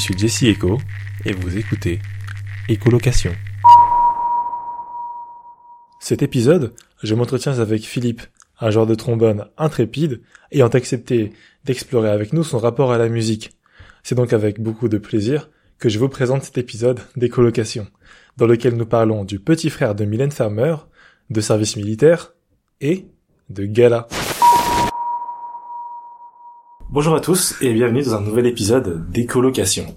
Je suis Jesse Echo et vous écoutez Écolocation. Cet épisode, je m'entretiens avec Philippe, un joueur de trombone intrépide, ayant accepté d'explorer avec nous son rapport à la musique. C'est donc avec beaucoup de plaisir que je vous présente cet épisode d'écolocation, dans lequel nous parlons du petit frère de Mylène Farmer, de service militaire et de gala. Bonjour à tous et bienvenue dans un nouvel épisode d'écolocation.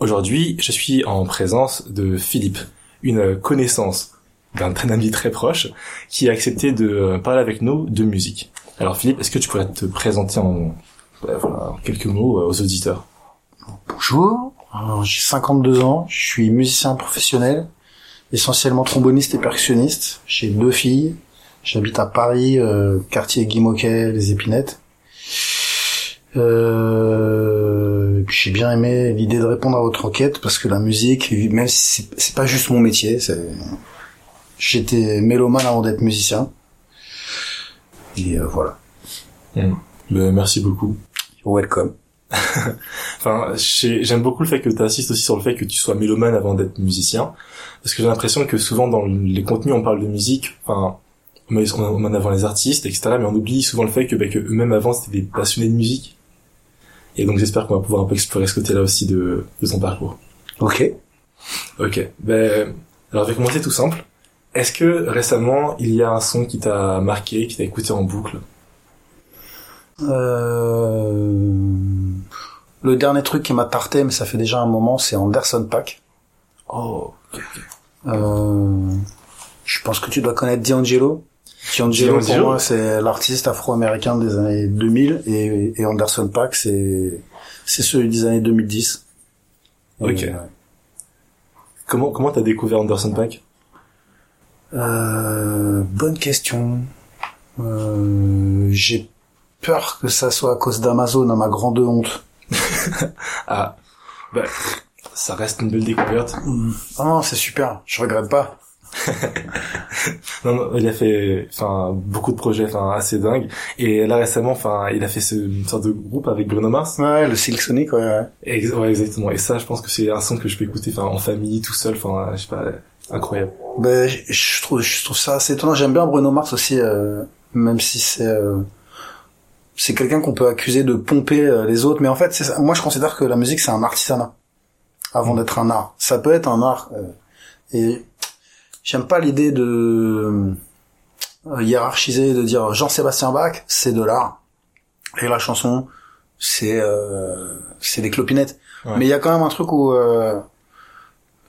Aujourd'hui, je suis en présence de Philippe, une connaissance d'un ami très proche qui a accepté de parler avec nous de musique. Alors Philippe, est-ce que tu pourrais te présenter en, quelques mots aux auditeurs? Bonjour, j'ai 52 ans, je suis musicien professionnel, essentiellement tromboniste et percussionniste. J'ai deux filles, j'habite à Paris, euh, quartier Guy Moquet, les Épinettes. Euh, j'ai bien aimé l'idée de répondre à votre enquête parce que la musique, même si c'est pas juste mon métier, j'étais mélomane avant d'être musicien. Et euh, voilà. Mm. Ben, merci beaucoup. Welcome. enfin, j'aime beaucoup le fait que tu insistes aussi sur le fait que tu sois mélomane avant d'être musicien, parce que j'ai l'impression que souvent dans les contenus on parle de musique, enfin, on met en avant les artistes, etc., mais on oublie souvent le fait que, bah, que eux-mêmes avant c'était des passionnés de musique. Et donc j'espère qu'on va pouvoir un peu explorer ce côté-là aussi de, de son parcours. Ok. Ok. Ben, alors je vais commencer tout simple. Est-ce que récemment il y a un son qui t'a marqué, qui t'a écouté en boucle? Euh... Le dernier truc qui m'a tarté, mais ça fait déjà un moment, c'est Anderson Pack. Oh. Euh... Je pense que tu dois connaître D'Angelo. D'Angelo, pour moi, c'est l'artiste afro-américain des années 2000 et, et Anderson Pack, c'est c'est celui des années 2010. Ok. Et, Comment comment t'as découvert Anderson Pack euh, Bonne question. Euh, J'ai peur que ça soit à cause d'Amazon, à ma grande honte. ah, bah, ça reste une belle découverte. Ah non, c'est super. Je regrette pas. non, non, il a fait, enfin, beaucoup de projets, enfin, assez dingues. Et là récemment, enfin, il a fait ce, une sorte de groupe avec Bruno Mars. Ouais, le Silk Sonic, ouais. Ouais, ouais exactement. Et ça, je pense que c'est un son que je peux écouter, enfin, en famille, tout seul, enfin, je sais pas, incroyable. Ben, je, trouve, je trouve ça assez étonnant. J'aime bien Bruno Mars aussi, euh, même si c'est. Euh, c'est quelqu'un qu'on peut accuser de pomper euh, les autres, mais en fait, moi je considère que la musique c'est un artisanat avant mmh. d'être un art. Ça peut être un art euh, et j'aime pas l'idée de euh, hiérarchiser, de dire Jean-Sébastien Bach, c'est de l'art et la chanson c'est euh, c'est des clopinettes. Ouais. Mais il y a quand même un truc où euh,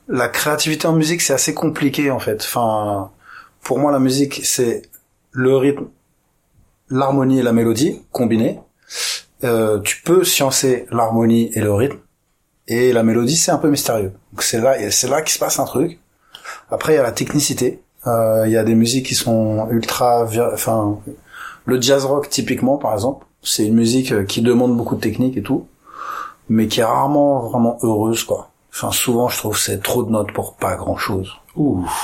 la créativité en musique c'est assez compliqué en fait. Enfin, pour moi la musique c'est le rythme l'harmonie et la mélodie combinée. Euh, tu peux sciencer l'harmonie et le rythme, et la mélodie c'est un peu mystérieux. Donc c'est là, c'est là qu'il se passe un truc. Après il y a la technicité. Euh, il y a des musiques qui sont ultra, enfin le jazz rock typiquement par exemple, c'est une musique qui demande beaucoup de technique et tout, mais qui est rarement vraiment heureuse quoi. Enfin souvent je trouve c'est trop de notes pour pas grand chose.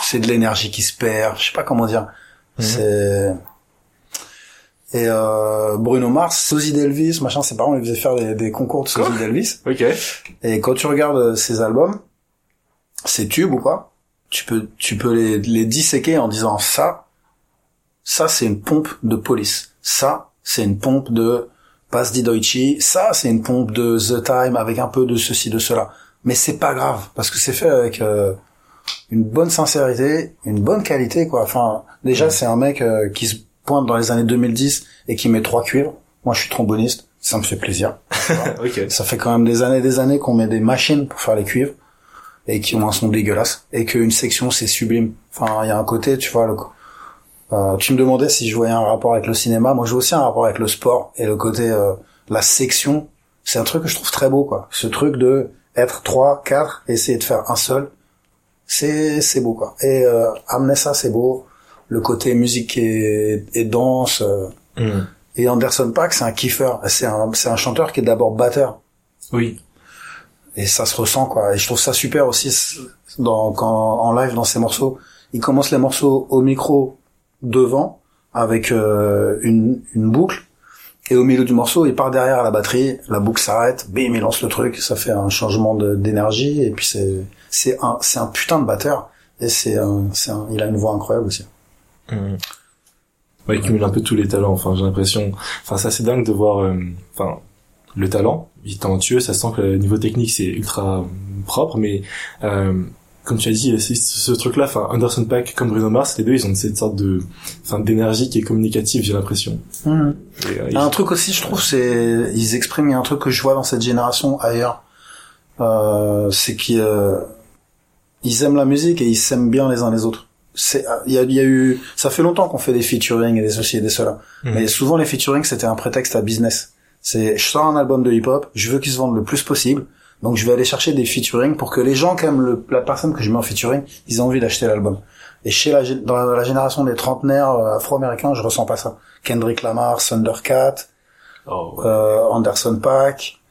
C'est de l'énergie qui se perd. Je sais pas comment dire. Mmh. C'est et euh, Bruno Mars, sosie d'Elvis, machin, ses parents ils faisaient faire des, des concours de sosie d'Elvis. Ok. Et quand tu regardes ses albums, ses tubes ou quoi, tu peux tu peux les, les disséquer en disant ça, ça c'est une pompe de police, ça c'est une pompe de Pass di Deutsche, ça c'est une pompe de The Time avec un peu de ceci de cela. Mais c'est pas grave parce que c'est fait avec euh, une bonne sincérité, une bonne qualité quoi. Enfin déjà ouais. c'est un mec euh, qui se pointe dans les années 2010 et qui met trois cuivres. Moi, je suis tromboniste, ça me fait plaisir. okay. Ça fait quand même des années et des années qu'on met des machines pour faire les cuivres et qui ont un son dégueulasse et qu'une section c'est sublime. Enfin, il y a un côté, tu vois, le, euh, tu me demandais si je voyais un rapport avec le cinéma. Moi, je vois aussi un rapport avec le sport et le côté, euh, la section. C'est un truc que je trouve très beau, quoi. Ce truc de être trois, quatre, essayer de faire un seul, c'est c'est beau, quoi. Et euh, amener ça, c'est beau le côté musique et, et danse. Euh. Mm. Et Anderson Paak, c'est un kiffer. C'est un, c'est un chanteur qui est d'abord batteur. Oui. Et ça se ressent, quoi. Et je trouve ça super aussi dans, quand, en live dans ses morceaux. Il commence les morceaux au micro devant avec euh, une, une boucle. Et au milieu du morceau, il part derrière à la batterie, la boucle s'arrête, bim, il lance le truc, ça fait un changement d'énergie, et puis c'est, c'est un, c'est un putain de batteur, et c'est un, c'est un, il a une voix incroyable aussi. Mhm. Ouais, il cumule un peu tous les talents. Enfin, j'ai l'impression. Enfin, c'est assez dingue de voir. euh, Enfin, le talent, il est talentueux. Ça sent que le niveau technique c'est ultra euh, propre, mais euh, comme tu as dit, ce, truc-là. Enfin, Anderson Paak comme Bruno Mars, les deux, ils ont cette sorte de, enfin, d'énergie qui est communicative. J'ai l'impression. Et, euh, un truc aussi, je trouve, c'est ils expriment il y a un truc que je vois dans cette génération ailleurs, euh, c'est qu'ils euh, ils aiment la musique et ils s'aiment bien les uns les autres. C'est il y a, il y a eu ça fait longtemps qu'on fait des featuring et des ceci et des cela, Mhm. mais souvent les featuring c'était un prétexte à business. C'est je sors un album de hip hop, je veux qu'il se vende le plus possible. Donc je vais aller chercher des featuring pour que les gens qui aiment le, la personne que je mets en featuring, ils aient envie d'acheter l'album. Et chez la, dans la, génération des trentenaires euh, afro-américains, je ressens pas ça. Kendrick Lamar, Thundercat, oh, ouais. euh, Anderson Paak,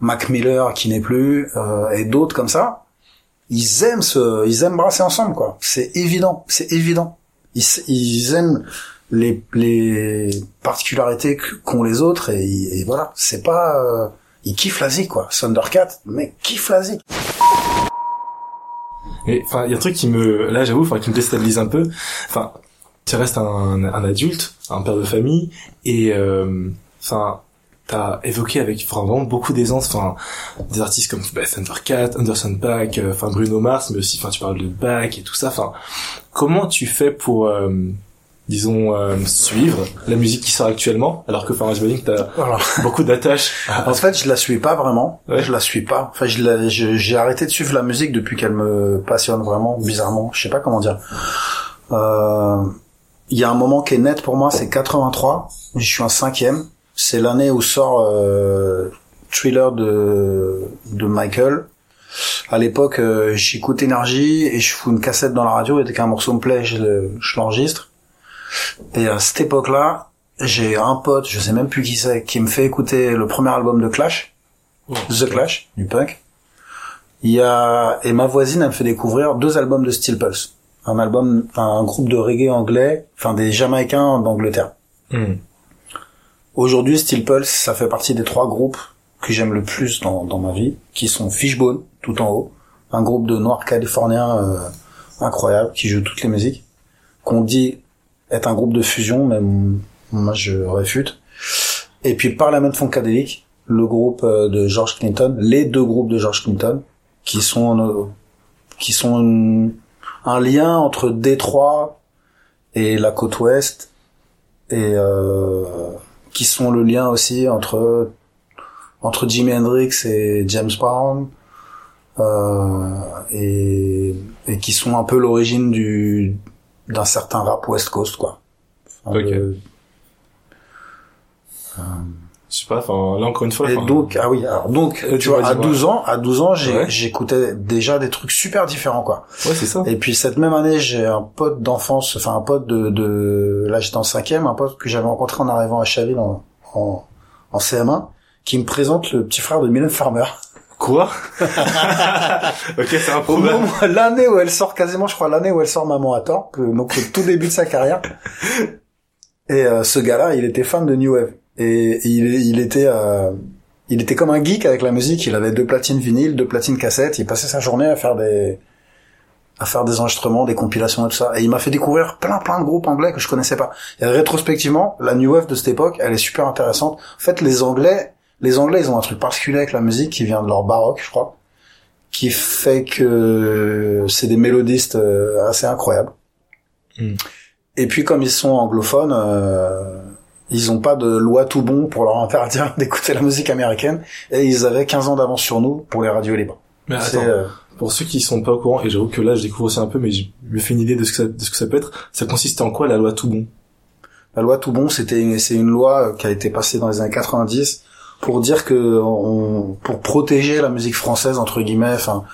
Mac Miller qui n'est plus, euh, et d'autres comme ça, ils aiment se, ils aiment brasser ensemble quoi. C'est évident, c'est évident. Ils, aiment les, particularités qu'ont les autres et, et voilà. C'est pas, euh, ils kiffent la zik quoi. Thundercat, mais kiffe la zik. Mais enfin, il y a un truc qui me, là, j'avoue, enfin, qui me déstabilise un peu. Enfin, tu restes un, un adulte, un père de famille, et euh, enfin, t'as évoqué avec vraiment beaucoup d'aisance, enfin, des artistes comme bah, Thundercat, Anderson Paak, euh, enfin Bruno Mars, mais aussi, enfin, tu parles de Bach et tout ça. Enfin, comment tu fais pour, euh, disons, euh, suivre la musique qui sort actuellement, alors que, enfin, j'imagine que t'as Voilà. beaucoup d'attaches. En fait, je la suis pas vraiment. Ouais. Je la suis pas. Enfin, je la- je- j'ai arrêté de suivre la musique depuis qu'elle me passionne vraiment, bizarrement. Je sais pas comment dire. Euh, Il y a un moment qui est net pour moi, c'est 83. Je suis en cinquième. C'est l'année où sort euh, Thriller de de Michael. À l'époque, euh, j'écoute Énergie et je fous une cassette dans la radio et dès qu'un morceau me plaît, je le- je l'enregistre. Et à cette époque-là, j'ai un pote, je sais même plus qui c'est, qui me fait écouter le premier album de Clash, Oh. The Clash, du punk. Il y a, et ma voisine, elle me fait découvrir deux albums de Steel Pulse. Un album, un groupe de reggae anglais, enfin des Jamaïcains d'Angleterre. Hmm. Aujourd'hui, Steel Pulse, ça fait partie des trois groupes que j'aime le plus dans, dans ma vie, qui sont Fishbone, tout en haut, un groupe de noirs californiens euh, incroyable, qui joue toutes les musiques, qu'on dit être un groupe de fusion, mais moi je réfute. Et puis Parliament Funkadelic, le groupe euh, de George Clinton, les deux groupes de George Clinton, qui sont euh, qui sont un lien entre Détroit et la côte ouest, et euh, qui sont le lien aussi entre entre Jimi Hendrix et James Brown euh, et, et qui sont un peu l'origine du d'un certain rap West Coast quoi. Enfin, de- Je sais pas, enfin, là encore une fois, et donc ah oui alors donc Euh, tu tu vois à dire, 12 ans à 12 ans j'ai Ouais. j'écoutais déjà des trucs super différents quoi. ouais, c'est ça. Et puis cette même année, j'ai un pote d'enfance, enfin un pote de, de là j'étais en cinquième, un pote que j'avais rencontré en arrivant à Chaville en, en, en CM1, qui me présente le petit frère de Mylène Farmer. Quoi? Ok, c'est Au improbable. moment, l'année où elle sort quasiment, je crois l'année où elle sort Maman à tort, donc le tout début de sa carrière. Et euh, ce gars-là, il était fan de New Wave et il, il était euh, il était comme un geek avec la musique. Il avait deux platines vinyles, deux platines cassettes. Il passait sa journée à faire des à faire des enregistrements, des compilations et tout ça. Et il m'a fait découvrir plein plein de groupes anglais que je connaissais pas. Et rétrospectivement, la New Wave de cette époque, elle est super intéressante. En fait, les Anglais, les Anglais, ils ont un truc particulier avec la musique qui vient de leur baroque, je crois, qui fait que c'est des mélodistes euh, assez incroyables. Mm. Et puis comme ils sont anglophones, euh, ils ont pas de loi tout bon pour leur interdire d'écouter la musique américaine. Et ils avaient 15 ans d'avance sur nous pour les radios libres. Mais attends, euh, pour ceux qui sont pas au courant, et j'avoue que là, je découvre aussi un peu, mais je me fais une idée de ce que ça, de ce que ça peut être. Ça consiste en quoi la loi tout bon? La loi tout bon, c'était c'est une loi qui a été passée dans les années 90 pour dire que on, pour protéger la musique française entre guillemets, enfin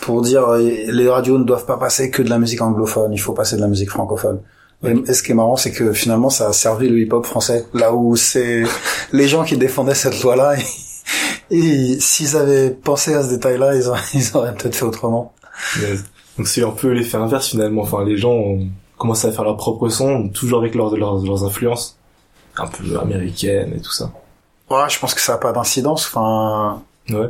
pour dire euh, les radios ne doivent pas passer que de la musique anglophone, il faut passer de la musique francophone. Et, ce qui est marrant, c'est que finalement, ça a servi le hip-hop français. Là où c'est les gens qui défendaient cette loi-là, et, s'ils avaient pensé à ce détail-là, ils, auraient- ils auraient peut-être fait autrement. Yes. Donc c'est un peu l'effet inverse finalement. Enfin, les gens ont commencé à faire leur propre son, toujours avec leurs leurs, leurs influences un peu américaines et tout ça. Ouais, je pense que ça a pas d'incidence. Enfin, Ouais.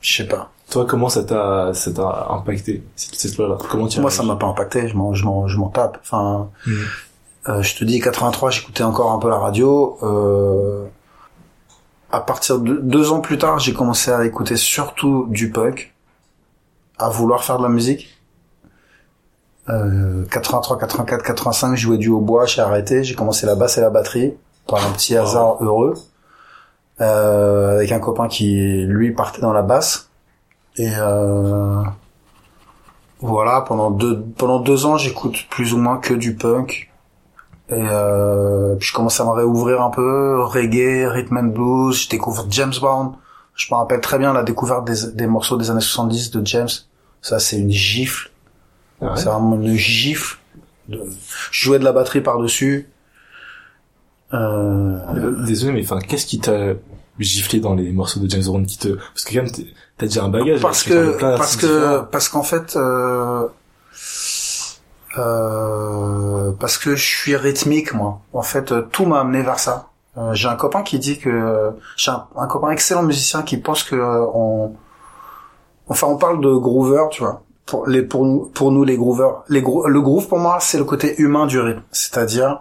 je sais pas. Toi, comment ça t'a, ça t'a impacté, cette, cette loi-là? Comment tu Moi, ça m'a pas impacté. Je m'en, je m'en, je m'en tape. Enfin, Mhm. euh, je te dis, 83, j'écoutais encore un peu la radio. Euh, à partir de deux ans plus tard, j'ai commencé à écouter surtout du punk, à vouloir faire de la musique. Euh, 83, 84, 85, je jouais du hautbois, j'ai arrêté, j'ai commencé la basse et la batterie par un petit hasard heureux, euh, avec un copain qui lui partait dans la basse et euh, voilà pendant deux pendant deux ans j'écoute plus ou moins que du punk. Et euh, puis je commence à me réouvrir un peu. Reggae, rhythm and blues, je découvre James Brown, je me rappelle très bien la découverte des, des morceaux des années 70 de James, ça c'est une gifle. Ah ouais? C'est vraiment une gifle. De... Je jouais de la batterie par-dessus. Euh... Euh, Désolé, mais enfin, qu'est-ce qui t'a giflé dans les morceaux de James Brown qui te, parce que quand même, t'as déjà un bagage. Parce que parce que parce qu'en fait euh... Euh... parce que je suis rythmique moi. En fait, euh, tout m'a amené vers ça. Euh, j'ai un copain qui dit que j'ai un, un copain excellent musicien qui pense que euh, on enfin on parle de groover, tu vois. Pour les pour nous pour nous les groovers, les gro- le groove pour moi c'est le côté humain du rythme, c'est-à-dire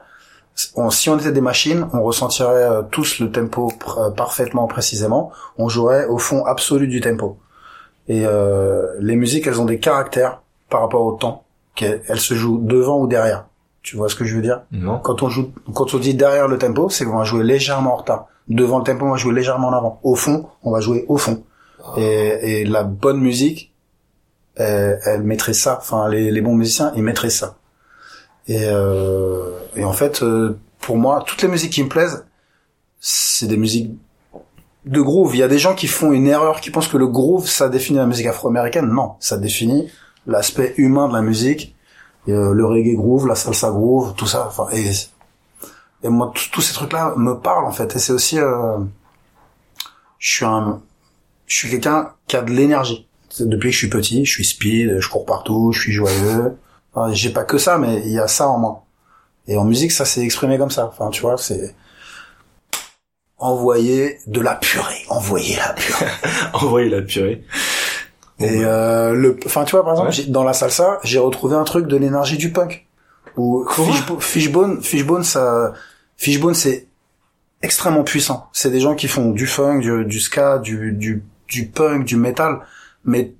on- si on était des machines, on ressentirait euh, tous le tempo pr- euh, parfaitement précisément, on jouerait au fond absolu du tempo. Et euh, les musiques, elles ont des caractères par rapport au temps, elles se jouent devant ou derrière. Tu vois ce que je veux dire? Non. Quand on joue, quand on dit derrière le tempo, c'est qu'on va jouer légèrement en retard. Devant le tempo, on va jouer légèrement en avant. Au fond, on va jouer au fond. Et, et la bonne musique, elle, elle mettrait ça. Enfin, les, les bons musiciens, ils mettraient ça. Et, euh, et en fait, euh, pour moi, toutes les musiques qui me plaisent, c'est des musiques de groove. Il y a des gens qui font une erreur, qui pensent que le groove, ça définit la musique afro-américaine. Non, ça définit l'aspect humain de la musique, euh, le reggae groove, la salsa groove, tout ça. Enfin, et, et moi, tous- ces trucs-là me parlent en fait. Et c'est aussi, euh, je suis un, je suis quelqu'un qui a de l'énergie. Depuis que je suis petit, je suis speed, je cours partout, je suis joyeux. Enfin, j'ai pas que ça, mais il y a ça en moi. Et en musique, ça s'est exprimé comme ça. Enfin, tu vois, c'est envoyer de la purée, envoyer la purée. Envoyer la purée. Et euh, le, enfin, tu vois, par exemple, Ouais. dans la salsa, j'ai retrouvé un truc de l'énergie du punk. Ou Fishbo- Fishbone, Fishbone, ça, Fishbone, c'est extrêmement puissant. C'est des gens qui font du funk, du, du ska, du, du, du punk, du metal, mais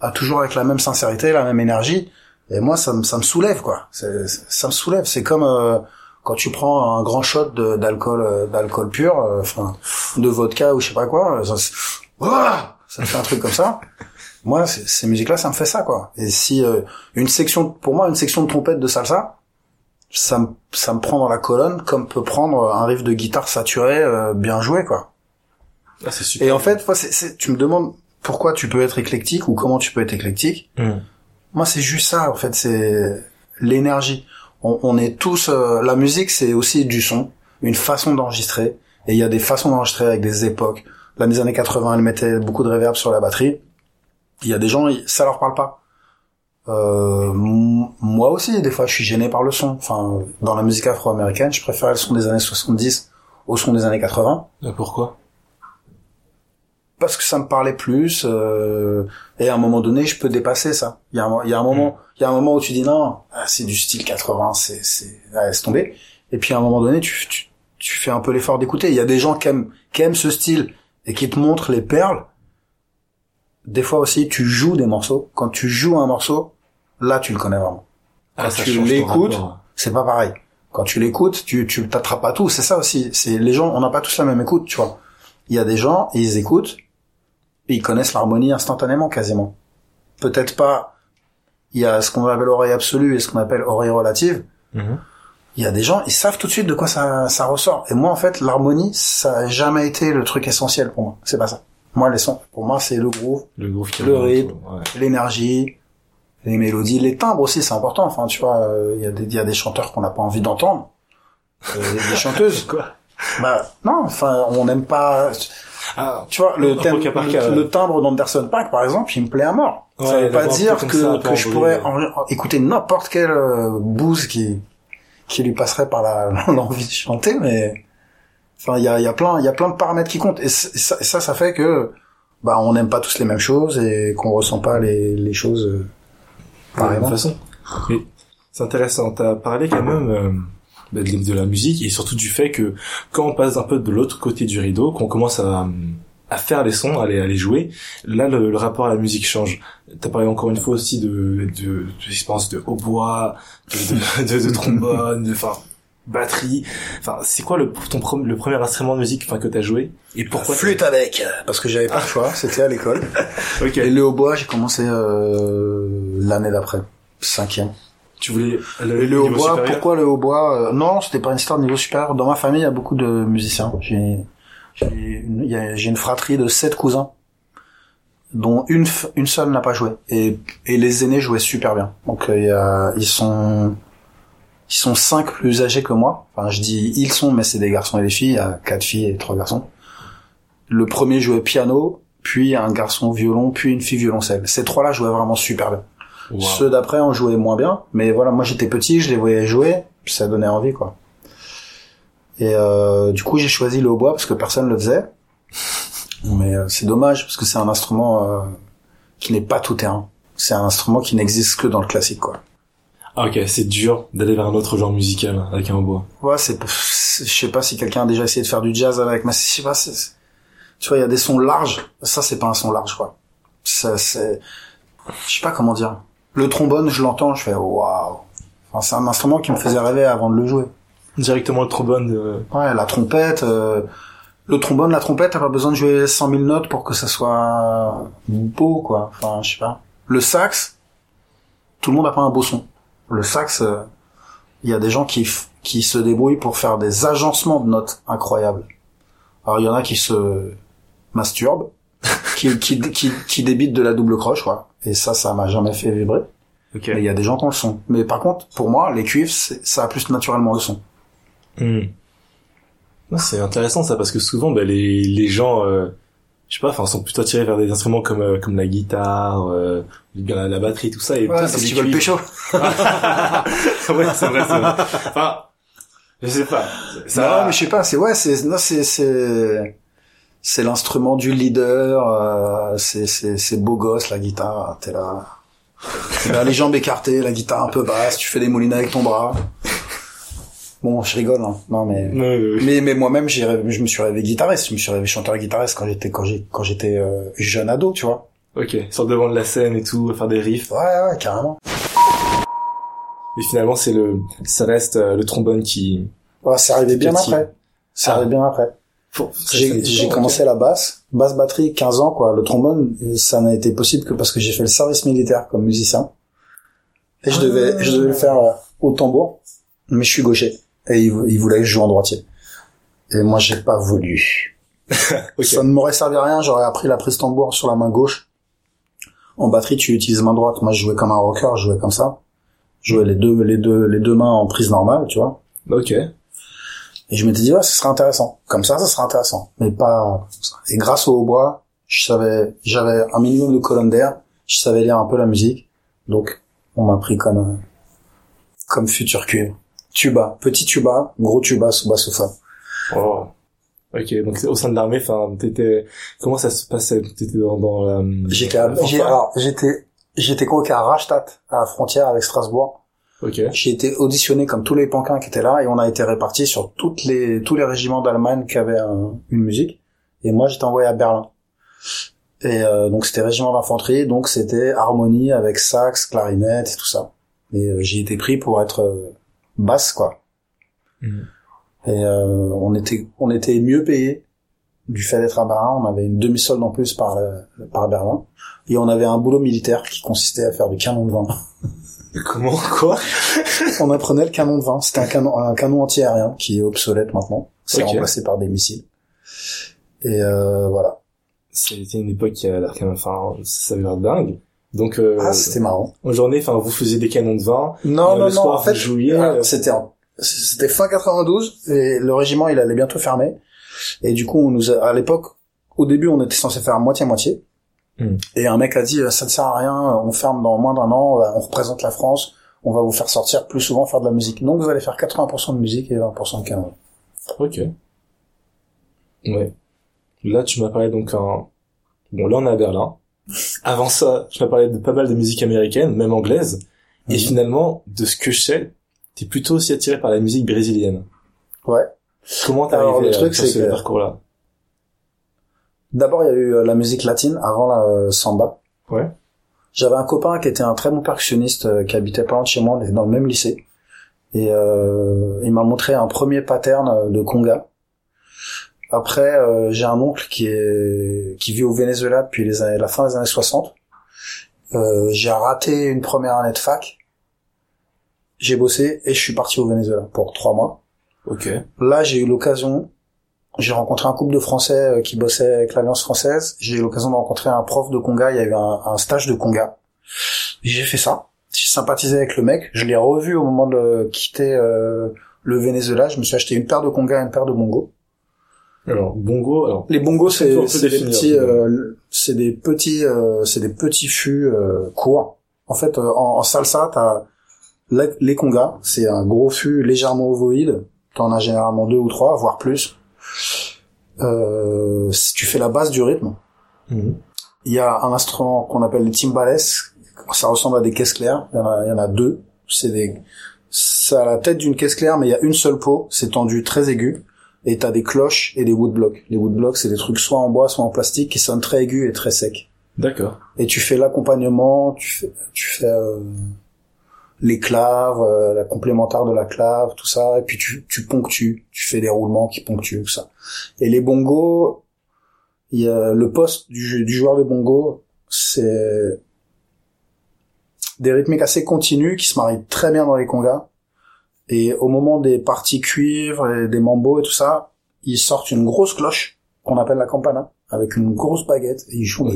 à toujours avec la même sincérité, la même énergie. Et moi, ça me, ça me soulève, quoi. Ça me soulève. C'est comme euh, quand tu prends un grand shot d'alcool, euh, d'alcool pur, euh, enfin, de vodka ou je sais pas quoi. Ça, se- Ouah ça fait un truc comme ça. Moi, ces musiques-là, ça me fait ça, quoi. Et si euh, une section, pour moi, une section de trompette de salsa, ça me, ça me prend dans la colonne comme peut prendre un riff de guitare saturé euh, bien joué, quoi. Ah, super. Et en fait, moi, tu me demandes pourquoi tu peux être éclectique ou comment tu peux être éclectique. Hum. Moi, c'est juste ça, en fait, c'est l'énergie. On, on est tous... euh, la musique, c'est aussi du son, une façon d'enregistrer. Et il y a des façons d'enregistrer avec des époques. Là, des années 80, elle mettait beaucoup de reverb sur la batterie. Il y a des gens, ça leur parle pas. Euh, moi aussi, des fois, je suis gêné par le son. Enfin, dans la musique afro-américaine, je préfère le son des années 70 au son des années 80 Ah, Pourquoi? Parce que ça me parlait plus euh, et à un moment donné je peux dépasser ça il y a un, il y a un moment il y a un moment où tu dis non ah, c'est du style 80 c'est c'est ah, laisse tomber et puis à un moment donné tu tu, tu fais un peu l'effort d'écouter il y a des gens qui aiment qui aiment ce style et qui te montrent les perles des fois aussi tu joues des morceaux quand tu joues un morceau là tu le connais vraiment Ah, tu change ton l'écoutes, rapport. c'est pas pareil. Quand tu l'écoutes, tu tu t'attrapes pas tout. C'est ça aussi. C'est les gens, on n'a pas tous la même écoute, tu vois. Il y a des gens, ils écoutent, et ils connaissent l'harmonie instantanément, quasiment. Peut-être pas. Il y a ce qu'on appelle oreille absolue et ce qu'on appelle oreille relative. Mhm. Il y a des gens, ils savent tout de suite de quoi ça ça ressort. Et moi, en fait, l'harmonie, ça a jamais été le truc essentiel pour moi. C'est pas ça. Moi, les sons, pour moi, c'est le groove, Le groove qui Le remonte, rythme. ouais. l'énergie, les mélodies, les timbres aussi, c'est important. Enfin, tu vois, euh, il y a des il y a des chanteurs qu'on n'a pas envie d'entendre, Euh, des chanteuses. Quoi? Bah non, enfin, on n'aime pas. Ah, Tu vois, le, thème- cas par cas, le, ouais. le timbre d'Anderson Paak, par exemple, il me plaît à mort. ça Ouais, veut pas dire ça, que, je pourrais en- écouter n'importe quelle euh, bouse qui qui lui passerait par la l'envie de chanter, mais Enfin, il y a, il y a plein, il y a plein de paramètres qui comptent. Et, ça, et ça, ça fait que, bah, on n'aime pas tous les mêmes choses et qu'on ressent pas les, les choses euh, de la pareillement. même façon. Mais c'est intéressant. T'as parlé quand même euh, de, la musique et surtout du fait que quand on passe un peu de l'autre côté du rideau, qu'on commence à, à faire les sons, à les, à les jouer, là le, le rapport à la musique change. T'as parlé encore une fois aussi de de, de de hautbois, de, de, de, de trombone, de enfin batterie. Enfin, c'est quoi le ton le premier instrument de musique enfin que t'as joué et pourquoi Flûte avec, parce que j'avais pas le choix, c'était à l'école. Et le hautbois, j'ai commencé euh, l'année d'après, cinquième. Tu voulais le, le hautbois, pourquoi le hautbois euh, Non, c'était pas une histoire de niveau supérieur. Dans ma famille, il y a beaucoup de musiciens. J'ai j'ai une, une fratrie de sept cousins, dont une une seule n'a pas joué. Et, et les aînés jouaient super bien. Donc euh, il y a, ils sont ils sont cinq plus âgés que moi. Enfin, je dis ils sont, mais c'est des garçons et des filles. Il y a quatre filles et trois garçons. Le premier jouait piano, puis un garçon violon, puis une fille violoncelle. Ces trois-là jouaient vraiment super bien. Wow. Ceux d'après ont joué moins bien, mais voilà, moi j'étais petit, je les voyais jouer, puis ça donnait envie, quoi. Et euh, du coup, j'ai choisi le hautbois parce que personne le faisait. Mais euh, c'est dommage parce que c'est un instrument euh, qui n'est pas tout terrain. C'est un instrument qui n'existe que dans le classique, quoi. Ah ok, c'est dur d'aller vers un autre genre musical avec un hautbois. Ouais, c'est, je sais pas si quelqu'un a déjà essayé de faire du jazz avec, mais je sais pas, tu vois, il y a des sons larges. Ça, c'est pas un son large, quoi. Ça, c'est, je sais pas comment dire. Le trombone, je l'entends, je fais waouh. Enfin, c'est un instrument qui me faisait rêver avant de le jouer. Directement le trombone. euh, Ouais, la trompette, euh, le trombone, la trompette, t'as pas besoin de jouer 100 000 notes pour que ça soit beau, quoi. Enfin, je sais pas. Le sax, tout le monde a pas un beau son. Le sax, euh, il y a des gens qui, f- qui se débrouillent pour faire des agencements de notes incroyables. Alors, il y en a qui se masturbent, qui, qui, qui, qui débitent de la double croche, quoi. Et ça, ça m'a jamais fait vibrer. Ok. Mais il y a des gens qui ont le son. Mais par contre, pour moi, les cuivres, ça a plus naturellement le son. Non, C'est intéressant ça parce que souvent bah, les les gens euh, je sais pas enfin sont plutôt attirés vers des instruments comme euh, comme la guitare euh, la, la batterie tout ça et Ouais, parce c'est qu'ils veulent pécho. ouais c'est vrai c'est vrai enfin je sais pas ça non, mais je sais pas, c'est ouais, c'est non, c'est c'est c'est l'instrument du leader, euh, c'est beau gosse la guitare, t'es là. Là, les jambes écartées, la guitare un peu basse, tu fais des moulines avec ton bras. Bon, je rigole, hein. non mais mais mais moi-même je me suis rêvé guitariste, je me suis rêvé chanteur guitariste quand j'étais quand j'ai quand j'étais euh, jeune ado, tu vois. ok sur devant de la scène et tout faire des riffs Ouais ouais, carrément. et finalement c'est le ça reste euh, le trombone qui Ouais, c'est arrivé bien après. C'est Ah. arrivé bien après. J'ai commencé la basse, basse batterie, 15 ans quoi. Le trombone, ça n'a été possible que parce que j'ai fait le service militaire comme musicien. Et je devais, je devais le faire euh, au tambour, mais je suis gaucher. Et il, il voulait que je joue en droitier. Et moi, j'ai pas voulu. Ça ne m'aurait servi à rien. J'aurais appris la prise tambour sur la main gauche. En batterie, tu utilises main droite. Moi, je jouais comme un rocker, je jouais comme ça. Je jouais les deux, les deux, les deux mains en prise normale, tu vois. ok Et je m'étais dit, ouais, ce serait intéressant. Comme ça, ça serait intéressant. Mais pas. Et grâce au hautbois, je savais, j'avais un minimum de colonne d'air. Je savais lire un peu la musique. Donc, on m'a pris comme, euh, comme futur cuivre. Tuba. Petit tuba, gros tuba sous fa. oh. ok donc au sein de l'armée enfin t'étais comment ça se passait? T'étais dans, dans la J'étais, à- la alors, j'étais, j'étais convoqué à Rastatt, à la frontière avec Strasbourg. Ok J'ai été auditionné comme tous les panquins qui étaient là et on a été répartis sur toutes les, tous les régiments d'Allemagne qui avaient un- une musique. Et moi, j'étais envoyé à Berlin. Et euh, donc c'était régiment d'infanterie, donc c'était harmonie avec sax, clarinette et tout ça. Et euh, j'ai été pris pour être euh, basse quoi. Mhm. Et euh, on était on était mieux payé du fait d'être à Berlin. On avait une demi-solde en plus par euh, par Berlin et on avait un boulot militaire qui consistait à faire du canon de vin. comment quoi on apprenait le canon de vin. C'était un canon, un canon anti-aérien qui est obsolète maintenant. C'est remplacé par des missiles. Et euh, voilà. c'était une époque qui a l'air quand même enfin ça avait l'air dingue donc euh, Ah, c'était marrant. en journée enfin vous faisiez des canons de vin Non, Euh, non, le non. En fait, jouiez, ah, euh, c'était en- c'était fin 92 et le régiment il allait bientôt fermer. Et du coup, on nous a, à l'époque, au début, on était censé faire moitié moitié. Hmm. Et un mec a dit ça ne sert à rien, on ferme dans moins d'un an, on représente la France, on va vous faire sortir plus souvent faire de la musique. Donc vous allez faire 80% de musique et 20% de canon. ok Ouais. Là, tu m'as parlé donc un... Bon, là, on est à Berlin. Avant ça, tu m'as parlé de pas mal de musique américaine, même anglaise. Et Mhm. finalement, de ce que je sais, t'es plutôt aussi attiré par la musique brésilienne. Ouais. Comment t'es arrivé le à truc, ce parcours-là? D'abord, il y a eu euh, la musique latine avant la euh, samba. Ouais. J'avais un copain qui était un très bon percussionniste euh, qui habitait pas loin de chez moi, dans le même lycée. Et euh, il m'a montré un premier pattern de conga. Après, euh, j'ai un oncle qui est qui vit au Venezuela depuis les années, la fin des années 60. Euh, j'ai raté une première année de fac. J'ai bossé et je suis parti au Venezuela pour trois mois. Ok. Là, j'ai eu l'occasion, j'ai rencontré un couple de Français euh, qui bossaient avec l'Alliance française. J'ai eu l'occasion de rencontrer un prof de conga. Il y a eu un, un stage de conga. J'ai fait ça. J'ai sympathisé avec le mec. Je l'ai revu au moment de quitter euh, le Venezuela. Je me suis acheté une paire de conga et une paire de bongos. Alors, bongo, alors... Les bongos, c'est des petits, bongo euh, c'est des petits, euh, c'est des petits fûts euh, courts. En fait, en, en salsa, t'as les congas. C'est un gros fût légèrement ovoïde. T'en as généralement deux ou trois, voire plus. Euh, si tu fais la base du rythme. Mhm. Il y a un instrument qu'on appelle les timbales. Ça ressemble à des caisses claires. Il y en a, il y en a deux. C'est des, ça a la tête d'une caisse claire, mais il y a une seule peau. C'est tendu très aigu. Et t'as des cloches et des woodblocks. Les woodblocks, c'est des trucs soit en bois, soit en plastique, qui sonnent très aigus et très secs. D'accord. Et tu fais l'accompagnement, tu fais, tu fais euh, les claves, euh, la complémentaire de la clave, tout ça. Et puis tu, tu ponctues, tu fais des roulements qui ponctuent, tout ça. Et les bongos, il y a le poste du, du joueur de bongo, c'est des rythmiques assez continues qui se marient très bien dans les congas. Et au moment des parties cuivre et des mambos et tout ça, ils sortent une grosse cloche qu'on appelle la campana avec une grosse baguette et ils jouent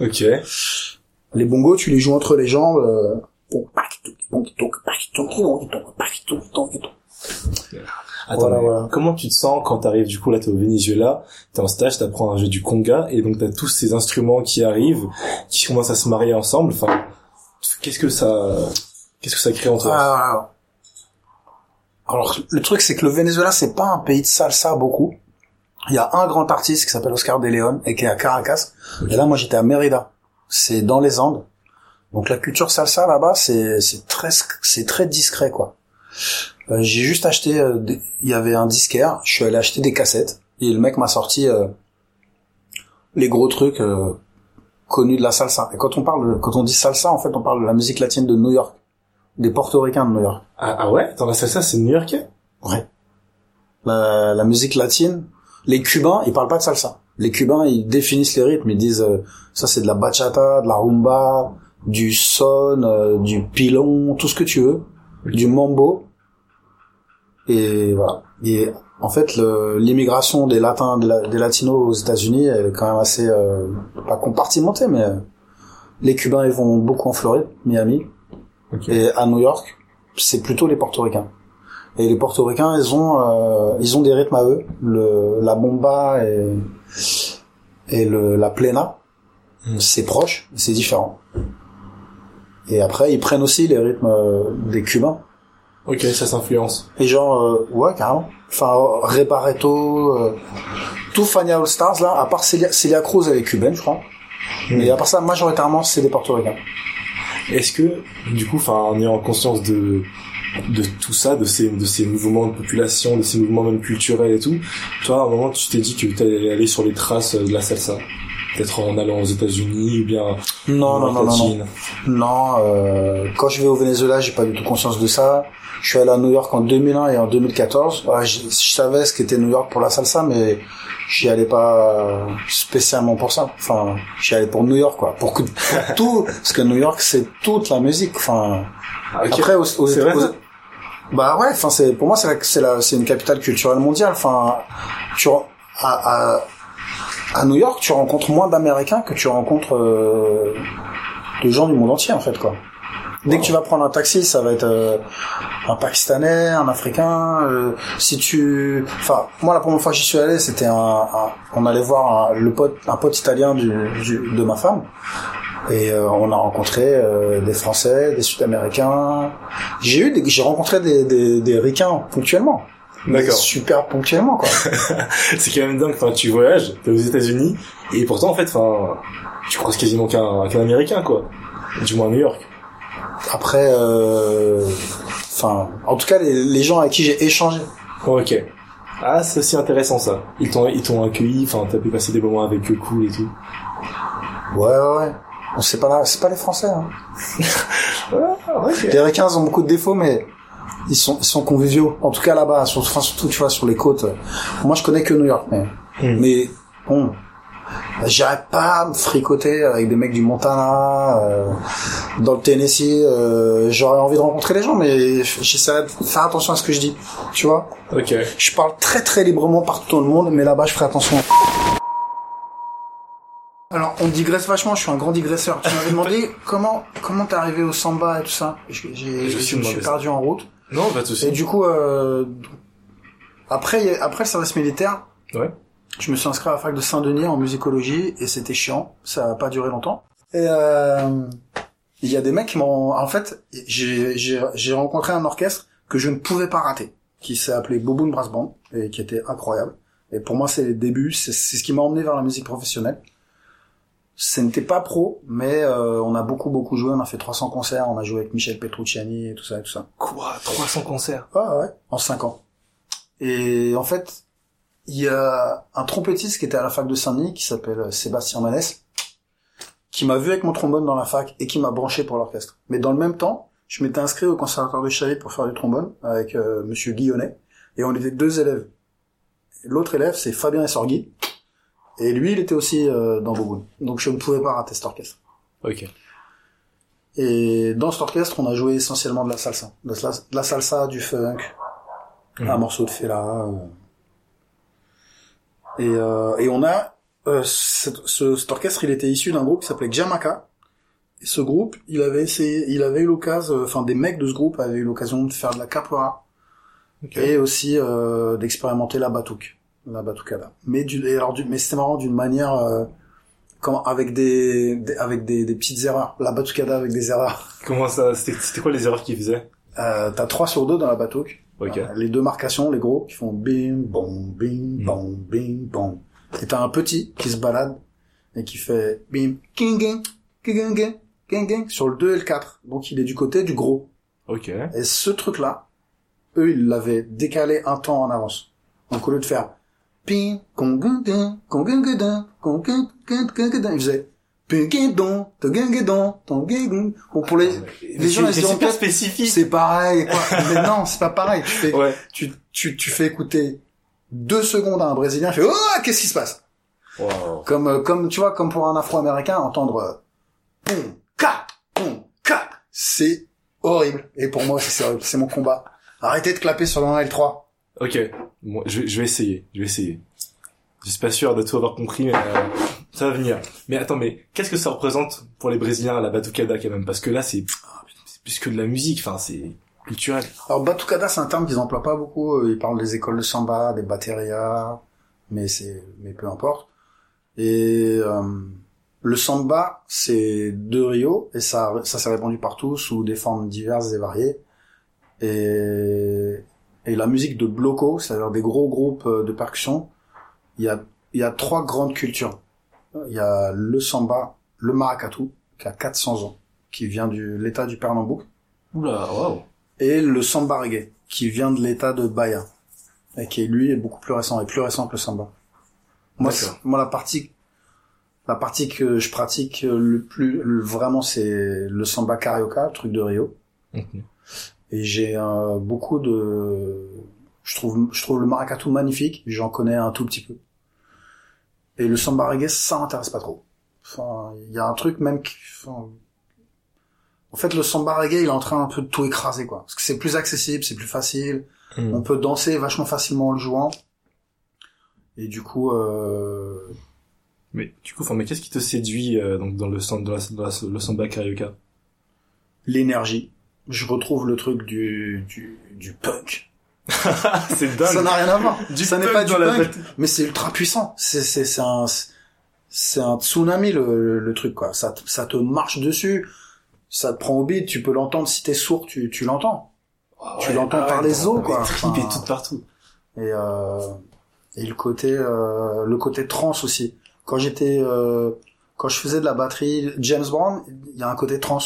Ok. les bongos, tu les joues entre les jambes. euh, Attends, Voilà, voilà. comment tu te sens quand t'arrives, du coup, là, t'es au Venezuela, t'es en stage, t'apprends un jeu du conga, et donc t'as tous ces instruments qui arrivent, qui commencent à se marier ensemble, enfin, qu'est-ce que ça, qu'est-ce que ça crée en toi? Ah, alors le truc c'est que le Venezuela c'est pas un pays de salsa beaucoup. Il y a un grand artiste qui s'appelle Oscar de Leon et qui est à Caracas. Et là moi j'étais à Mérida. C'est dans les Andes. Donc la culture salsa là-bas c'est c'est très c'est très discret quoi. Euh, j'ai juste acheté euh, des- il y avait un disquaire, je suis allé acheter des cassettes et le mec m'a sorti euh, les gros trucs euh, connus de la salsa. Et quand on parle quand on dit salsa en fait on parle de la musique latine de New York, des portoricains de New York. Ah, ah ouais? Dans la salsa, c'est new-yorkais? Ouais. La, la musique latine, les Cubains, ils parlent pas de salsa. Les Cubains, ils définissent les rythmes, ils disent euh, ça c'est de la bachata, de la rumba, du son, euh, du pilon, tout ce que tu veux, du mambo. Et voilà. Et en fait, l'immigration des latins, de la- des latinos aux États-Unis, elle est quand même assez euh, pas compartimentée, mais euh, les Cubains ils vont beaucoup en Floride, Miami, et à New York, c'est plutôt les Portoricains. Et les Portoricains, ils ont, euh, ils ont des rythmes à eux. Le, la bomba et, et le, la plena, Mm. c'est proche, mais c'est différent. Et après, ils prennent aussi les rythmes euh, des Cubains. Ok, ça s'influence. Et genre, euh, ouais, carrément. Enfin, Repareto, euh, tout Fania All Stars, là, à part Celia, Celia Cruz, elle est cubaine, je crois. Mais à part ça, majoritairement, c'est des Portoricains. Est-ce que, du coup, enfin, en ayant conscience de, de tout ça, de ces, de ces mouvements de population, de ces mouvements même culturels et tout, toi, à un moment, tu t'es dit que tu allais aller sur les traces de la salsa? Peut-être en allant aux États-Unis, ou bien Non, en non, non, non, non. Non, euh, quand je vais au Venezuela, j'ai pas du tout conscience de ça. Je suis allé à New York en 2001 et en 2014. Ouais, je, je savais ce qu'était New York pour la salsa, mais j'y allais pas spécialement pour ça. Enfin, j'y allais pour New York, quoi. Pour, que, pour tout, parce que New York, c'est toute la musique. Enfin, Ah, après, aux, aux, bah ouais. Enfin, c'est pour moi, c'est c'est la, c'est une capitale culturelle mondiale. Enfin, tu à, à, à New York, tu rencontres moins d'Américains que tu rencontres euh, de gens du monde entier, en fait, quoi. Dès que tu vas prendre un taxi, ça va être euh, un Pakistanais, un Africain. euh, si tu, enfin, moi la première fois que j'y suis allé, c'était un, un- on allait voir un, le pote, un pote italien du, du- de ma femme. Et euh, on a rencontré euh, des Français, des Sud-Américains. J'ai eu, j'ai rencontré des, des, des Ricains ponctuellement. D'accord. Super ponctuellement, quoi. c'est quand même dingue. Enfin, tu voyages, t'es aux États-Unis, et pourtant, en fait, enfin, tu croises quasiment qu'un qu'un Américain, quoi. Du moins à New York. Après, euh, enfin, en tout cas, les, les gens avec qui j'ai échangé. ok. Ah, c'est aussi intéressant ça. Ils t'ont ils t'ont accueilli, enfin, t'as pu passer des moments avec eux cool et tout. Ouais, ouais, c'est pas, c'est pas les Français. Hein. Ah. Les Ricains ils ont beaucoup de défauts, mais ils sont, ils sont conviviaux. En tout cas là-bas, sur, enfin, surtout tu vois sur les côtes. Moi, je connais que New York, mais, Hmm. mais bon, j'irais pas me fricoter avec des mecs du Montana, euh, dans le Tennessee. euh, J'aurais envie de rencontrer les gens, mais j'essaierai de faire attention à ce que je dis. Tu vois, Ok. je parle très très librement partout dans le monde, mais là-bas, je ferai attention. Alors, on digresse vachement, je suis un grand digresseur. Tu m'avais demandé comment comment t'es arrivé au samba et tout ça. J'ai, j'ai- Je me suis je me suis demandé ça. perdu en route. Non, pas de souci. Et du coup, euh, après, après le service militaire, Ouais. je me suis inscrit à la fac de Saint-Denis en musicologie et c'était chiant. Ça a pas duré longtemps. Et euh, il y a des mecs qui m'ont... En fait, j'ai, j'ai, j'ai rencontré un orchestre que je ne pouvais pas rater, qui s'est appelé Boboon Brass Band et qui était incroyable. Et pour moi, c'est les débuts, c'est, c'est ce qui m'a emmené vers la musique professionnelle. Ce n'était pas pro, mais euh, on a beaucoup beaucoup joué. On a fait 300 concerts. On a joué avec Michel Petrucciani et tout ça et tout ça. Quoi? 300 concerts? Ah ouais, en 5 ans. Et en fait, il y a un trompettiste qui était à la fac de Saint-Denis qui s'appelle Sébastien Manès, qui m'a vu avec mon trombone dans la fac et qui m'a branché pour l'orchestre. Mais dans le même temps, je m'étais inscrit au conservatoire de Chaville pour faire du trombone avec euh, Monsieur Guillonnet, et on était deux élèves. L'autre élève, c'est Fabien Essorgui, et lui, il était aussi euh, dans Boboon. Donc je ne pouvais pas rater cet orchestre. Ok. Et dans cet orchestre, on a joué essentiellement de la salsa. De la, de la salsa, du funk, Mhm. un morceau de Fela. euh. Et, euh, et on a... euh, cet, ce- cet orchestre, il était issu d'un groupe qui s'appelait Jamaica. Et ce groupe, il avait essayé, il avait eu l'occasion, enfin des mecs de ce groupe avaient eu l'occasion de faire de la capoeira Ok. et aussi euh, d'expérimenter la batuque, la batucada. Mais du, alors du, mais c'était marrant d'une manière, euh, comment, avec des, des- avec des, des petites erreurs. La batucada avec des erreurs. Comment ça C'était c'était quoi les erreurs qu'ils faisaient Euh, t'as trois sur deux dans la batuque. Ok. Euh, les deux marcations, les gros, qui font bim, bon, bim, Mm. bon, bim, bon. Et t'as un petit qui se balade et qui fait bim, king, king, king, king, king, king, sur le 2 et le 4. Donc il est du côté du gros. Ok. Et ce truc-là, eux, ils l'avaient décalé un temps en avance. Donc au lieu de faire ping, kong, gung, gung, kong, gung, gung, gung, kong, gung, gung, gung, gung, ils faisaient ping, gung, don, to, gung, gung, don, ton, gung, gung. Bon, pour les, les gens, ils diront super peut-être, spécifique. c'est pareil, quoi. Mais non, c'est pas pareil. Tu fais, Ouais. tu, tu, tu fais écouter deux secondes à un Brésilien, il fait, oh, qu'est-ce qui se passe? Wow. Comme, euh, comme, tu vois, comme pour un Afro-Américain, entendre, euh, pom, ka, pom, ka, c'est horrible. Et pour moi c'est horrible. C'est mon combat. Arrêtez de clapper sur le 1 et le 3. Ok. Bon, je, je vais essayer. Je vais essayer. Je suis pas sûr de tout avoir compris, mais euh, ça va venir. Mais attends, mais qu'est-ce que ça représente pour les Brésiliens la batucada quand même? Parce que là, c'est ah, plus que de la musique. Enfin, c'est culturel. Alors, batucada, c'est un terme qu'ils emploient pas beaucoup. Euh, Ils parlent des écoles de samba, des baterias, mais c'est, mais peu importe. Et, euh, le samba, c'est de Rio, et ça, ça s'est répandu partout sous des formes diverses et variées. Et, et la musique de bloco, c'est-à-dire des gros groupes euh, de percussion, il y a, il y a trois grandes cultures. Il y a le samba, le maracatu, qui a 400 ans, qui vient de l'état du Pernambouc, Oula, waouh. et le samba reggae, qui vient de l'état de Bahia, et qui lui est beaucoup plus récent, et plus récent que le samba. Moi, moi la partie, la partie que je pratique euh, le plus, le- vraiment, c'est le samba carioca, le truc de Rio. Mhm. Et j'ai euh, beaucoup de, je trouve, je trouve le maracatu magnifique. J'en connais un tout petit peu. Et le samba reggae, ça m'intéresse pas trop. Enfin, il y a un truc même qui, enfin, en fait, le samba reggae, il est en train un peu de tout écraser, quoi. Parce que c'est plus accessible, c'est plus facile. Hmm. On peut danser vachement facilement en le jouant. Et du coup, euh, Mais du coup, enfin, mais qu'est-ce qui te séduit euh, donc dans le dans, la, dans la- le samba carioca l'énergie. Je retrouve le truc du, du, du punk. C'est Ça n'a rien à voir. Du ça n'est pas du punk, mais c'est ultra puissant. C'est, c'est, c'est un, c'est- un tsunami le, le truc quoi. Ça, ça te marche dessus, ça te prend au beat. Tu peux l'entendre si t'es sourd, tu, tu l'entends. Tu l'entends par les os, quoi. Et tout partout. Et euh, et le côté euh, le côté trans aussi. Quand j'étais euh, quand je faisais de la batterie James Brown, il y a un côté trans.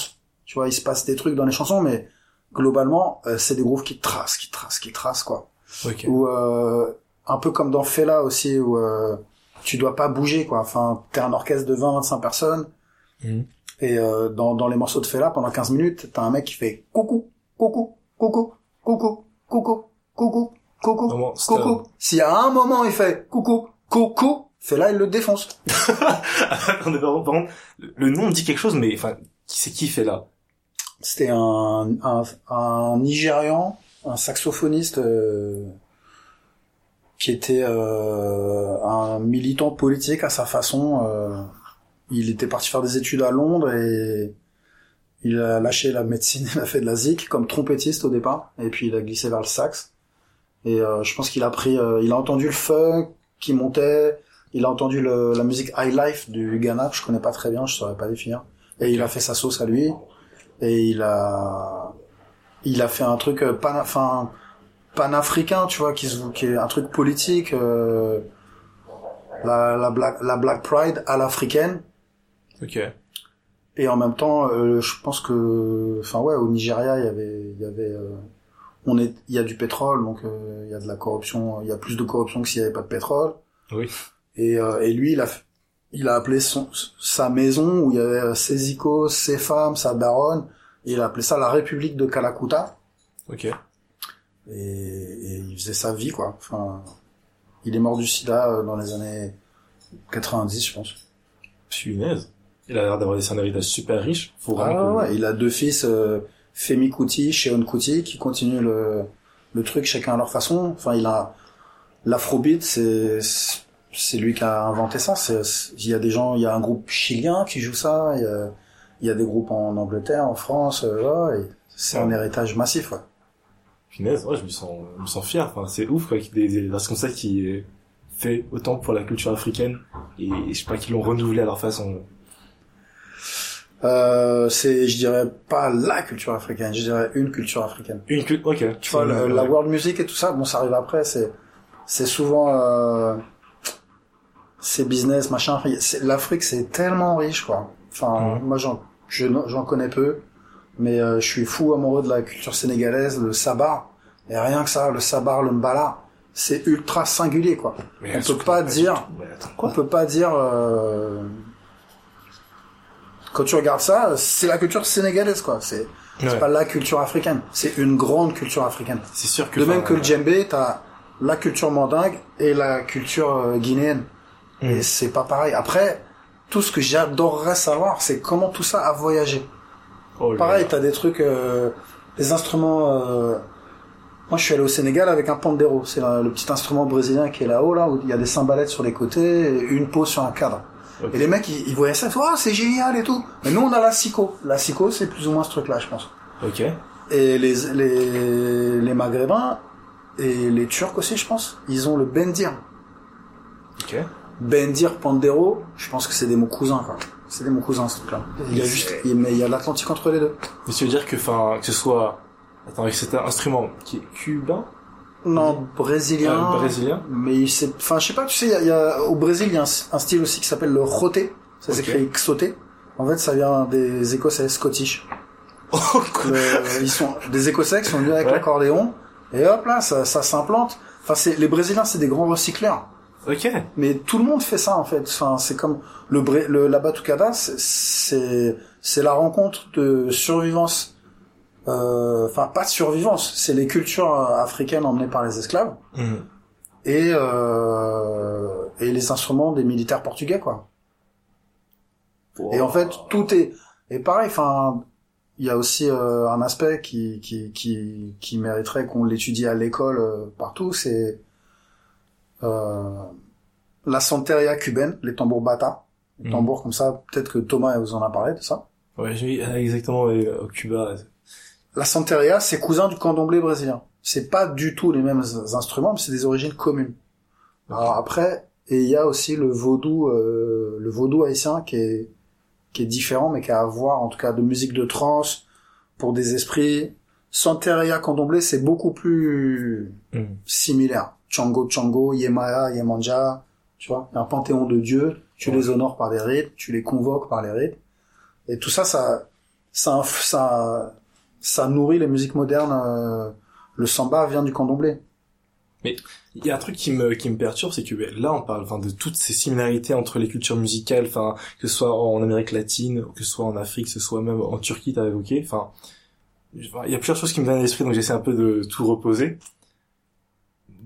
Tu vois, il se passe des trucs dans les chansons, mais globalement, euh, c'est des grooves qui tracent, qui tracent, qui tracent quoi. Ok. Ou euh, un peu comme dans Fela aussi où euh, tu dois pas bouger quoi. Enfin, t'es un orchestre de 20-25 personnes Mhm. et euh, dans dans les morceaux de Fela pendant 15 minutes, t'as un mec qui fait coucou, coucou, coucou, coucou, coucou, coucou, coucou, coucou. S'il y a un moment il fait coucou, coucou, Fela il le défonce. Par contre, le nom me dit quelque chose, mais enfin, qui c'est qui là C'était un, un un Nigérian, un saxophoniste euh, qui était euh, un militant politique à sa façon. euh, il était parti faire des études à Londres et il a lâché la médecine, il a fait de la zik comme trompettiste au départ, et puis il a glissé vers le sax. Et euh, je pense qu'il a pris, euh, il a entendu le funk qui montait, il a entendu le, la musique high life du Ghana que je connais pas très bien, je saurais pas définir, et il a fait sa sauce à lui, et il a, il a fait un truc euh, pan, enfin panafricain, tu vois, qui, se, qui est un truc politique, euh, la, la black, la Black Pride à l'africaine. Ok. Et en même temps, euh, je pense que, enfin ouais, au Nigeria, il y avait, il y avait, euh, on est, il y a du pétrole, donc euh, il y a de la corruption, il y a plus de corruption que s'il y avait pas de pétrole. Oui. Et, euh, et lui, il a, f- il a appelé son, sa maison où il y avait ses icônes, ses femmes, sa baronne. Et il a appelé ça la République de Kalakuta. Ok. Et, et il faisait sa vie, quoi. Enfin, il est mort du sida euh, dans les années 90, je pense. Punaise. Il a l'air d'avoir laissé un héritage super riche. Faut Ah ouais, il a deux fils, euh, Femi Kuti, Sheon Kuti, qui continuent le, le truc chacun à leur façon. Enfin, il a l'afrobeat, c'est c'est lui qui a inventé ça. Il y a des gens, il y a un groupe chilien qui joue ça. Il y a, il y a des groupes en Angleterre, en France. euh, et c'est un héritage massif. Ouais. Punaise, ouais, je me sens, je me sens fier. Enfin, c'est ouf, quoi, qu'il y ait des, des artistes comme ça qui fait autant pour la culture africaine et je sais pas, qu'ils l'ont renouvelé à leur façon. Euh, c'est, je dirais pas la culture africaine, je dirais une culture africaine. Une culture, ok. Tu vois, le- la world music et tout ça, bon, ça arrive après, c'est, c'est souvent, euh, c'est business, machin. L'Afrique, c'est tellement riche, quoi. Enfin, moi, j'en, j'en connais peu, mais euh, je suis fou amoureux de la culture sénégalaise, le sabar. Et rien que ça, le sabar, le mbala, c'est ultra singulier, quoi. Mais on peut pas dire- On peut pas dire, euh, quand tu regardes ça, c'est la culture sénégalaise, quoi. C'est, Ouais. c'est pas la culture africaine. C'est une grande culture africaine. C'est sûr que. De même que le djembé, t'as la culture mandingue et la culture euh, guinéenne. Et c'est pas pareil. Après, tout ce que j'adorerais savoir, c'est comment tout ça a voyagé. oh Pareil, t'as des trucs, euh, des instruments. euh, Moi, je suis allé au Sénégal avec un pandero. C'est le petit instrument brésilien qui est là-haut, là, où il y a des cymbalettes sur les côtés et une pause sur un cadre. Et les mecs, ils, ils voyaient ça, ils font, ah, c'est génial et tout. Mais nous, on a la sico. La sico, c'est plus ou moins ce truc-là, je pense. Ok. Et les, les, les Maghrébins et les Turcs aussi, je pense, ils ont le bendir. Ok. Bendir, pandero, je pense que c'est des mots cousins, quoi. C'est des mots cousins, ce truc-là. Il y a juste, mais il y a l'Atlantique entre les deux. Mais tu veux dire que, enfin, que ce soit, attends, avec cet instrument qui est cubain, Non, brésilien. euh, brésilien, Mais c'est, enfin, je sais pas, tu sais, il y a, il y a- au Brésil, il y a un, un style aussi qui s'appelle le roté. Ça Ok. s'écrit xoté. En fait, ça vient des Écossais, Scottish. Oh, Le- ils sont des Écossais qui sont venus avec Ouais. l'accordéon. Et hop là, ça, ça s'implante. Enfin, c'est, les Brésiliens, c'est des grands recycleurs. Ok. Mais tout le monde fait ça, en fait. Enfin, c'est comme le, le la batucada, c'est, c'est, la rencontre de survivance. euh, Enfin, pas de survivance. C'est les cultures euh, africaines emmenées par les esclaves Mhm. et euh, et les instruments des militaires portugais quoi. Et en fait tout est et pareil enfin il y a aussi euh, un aspect qui qui qui qui mériterait qu'on l'étudie à l'école euh, partout c'est la santeria cubaine, les tambours bata, les Mhm. tambours comme ça, peut-être que Thomas vous en a parlé de ça. Ouais, j'ai ah, exactement ouais, au Cuba. La santeria, c'est cousin du candomblé brésilien. C'est pas du tout les mêmes instruments, mais c'est des origines communes. Alors après, Et il y a aussi le vaudou, euh, le vaudou haïtien qui est qui est différent, mais qui a à voir, en tout cas, de musique de trance pour des esprits. Santeria Candomblé, c'est beaucoup plus Mm. similaire. Chango Chango, Yemaya, Yemanja, tu vois, un panthéon de dieux, tu Ouais. les honores par des rites, tu les convoques par les rites. Et tout ça, ça, ça, ça, ça nourrit les musiques modernes. euh, le samba vient du candomblé. Il y a un truc qui me qui me perturbe, c'est que ben, là on parle enfin de toutes ces similarités entre les cultures musicales, enfin que ce soit en Amérique latine, que ce soit en Afrique, que ce soit même en Turquie, t'as évoqué. Enfin, il y a plusieurs choses qui me viennent à l'esprit, donc j'essaie un peu de tout reposer.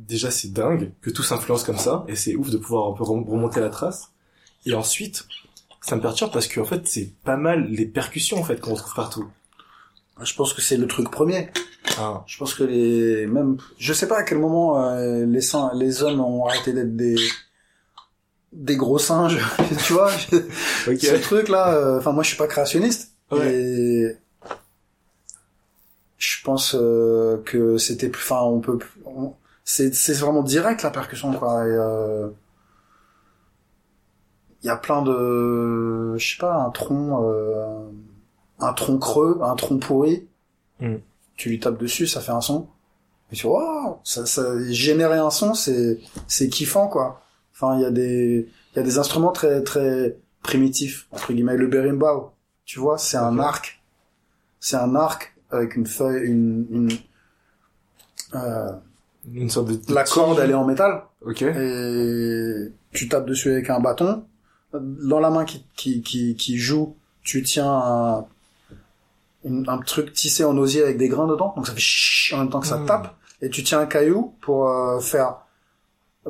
Déjà, c'est dingue que tout s'influence comme ça, et c'est ouf de pouvoir un peu rem- remonter la trace. Et ensuite, ça me perturbe parce que en fait, c'est pas mal les percussions en fait qu'on retrouve partout. Je pense que c'est le truc premier. Ah, Je pense que les même je sais pas à quel moment euh, les saints, les hommes ont arrêté d'être des des gros singes, tu vois. Ce truc là, euh, enfin moi je suis pas créationniste Ouais. et je pense euh, que c'était plus enfin on peut on- c'est c'est vraiment direct la percussion quoi et euh, il y a plein de je sais pas un tronc euh, un tronc creux, un tronc pourri. Mm. Tu lui tapes dessus, ça fait un son. Et tu vois, ça, ça générer un son, c'est c'est kiffant quoi. Enfin, il y a des il y a des instruments très très primitifs entre guillemets. Le berimbau, tu vois, c'est un arc, c'est un arc avec une feuille, une, une euh, Une sorte de la corde, elle est en métal Ok. et tu tapes dessus avec un bâton. Dans la main qui, qui, qui, qui joue, tu tiens un, un truc tissé en osier avec des grains dedans, donc ça fait chut en même temps que ça Hmm. tape, et tu tiens un caillou pour euh, faire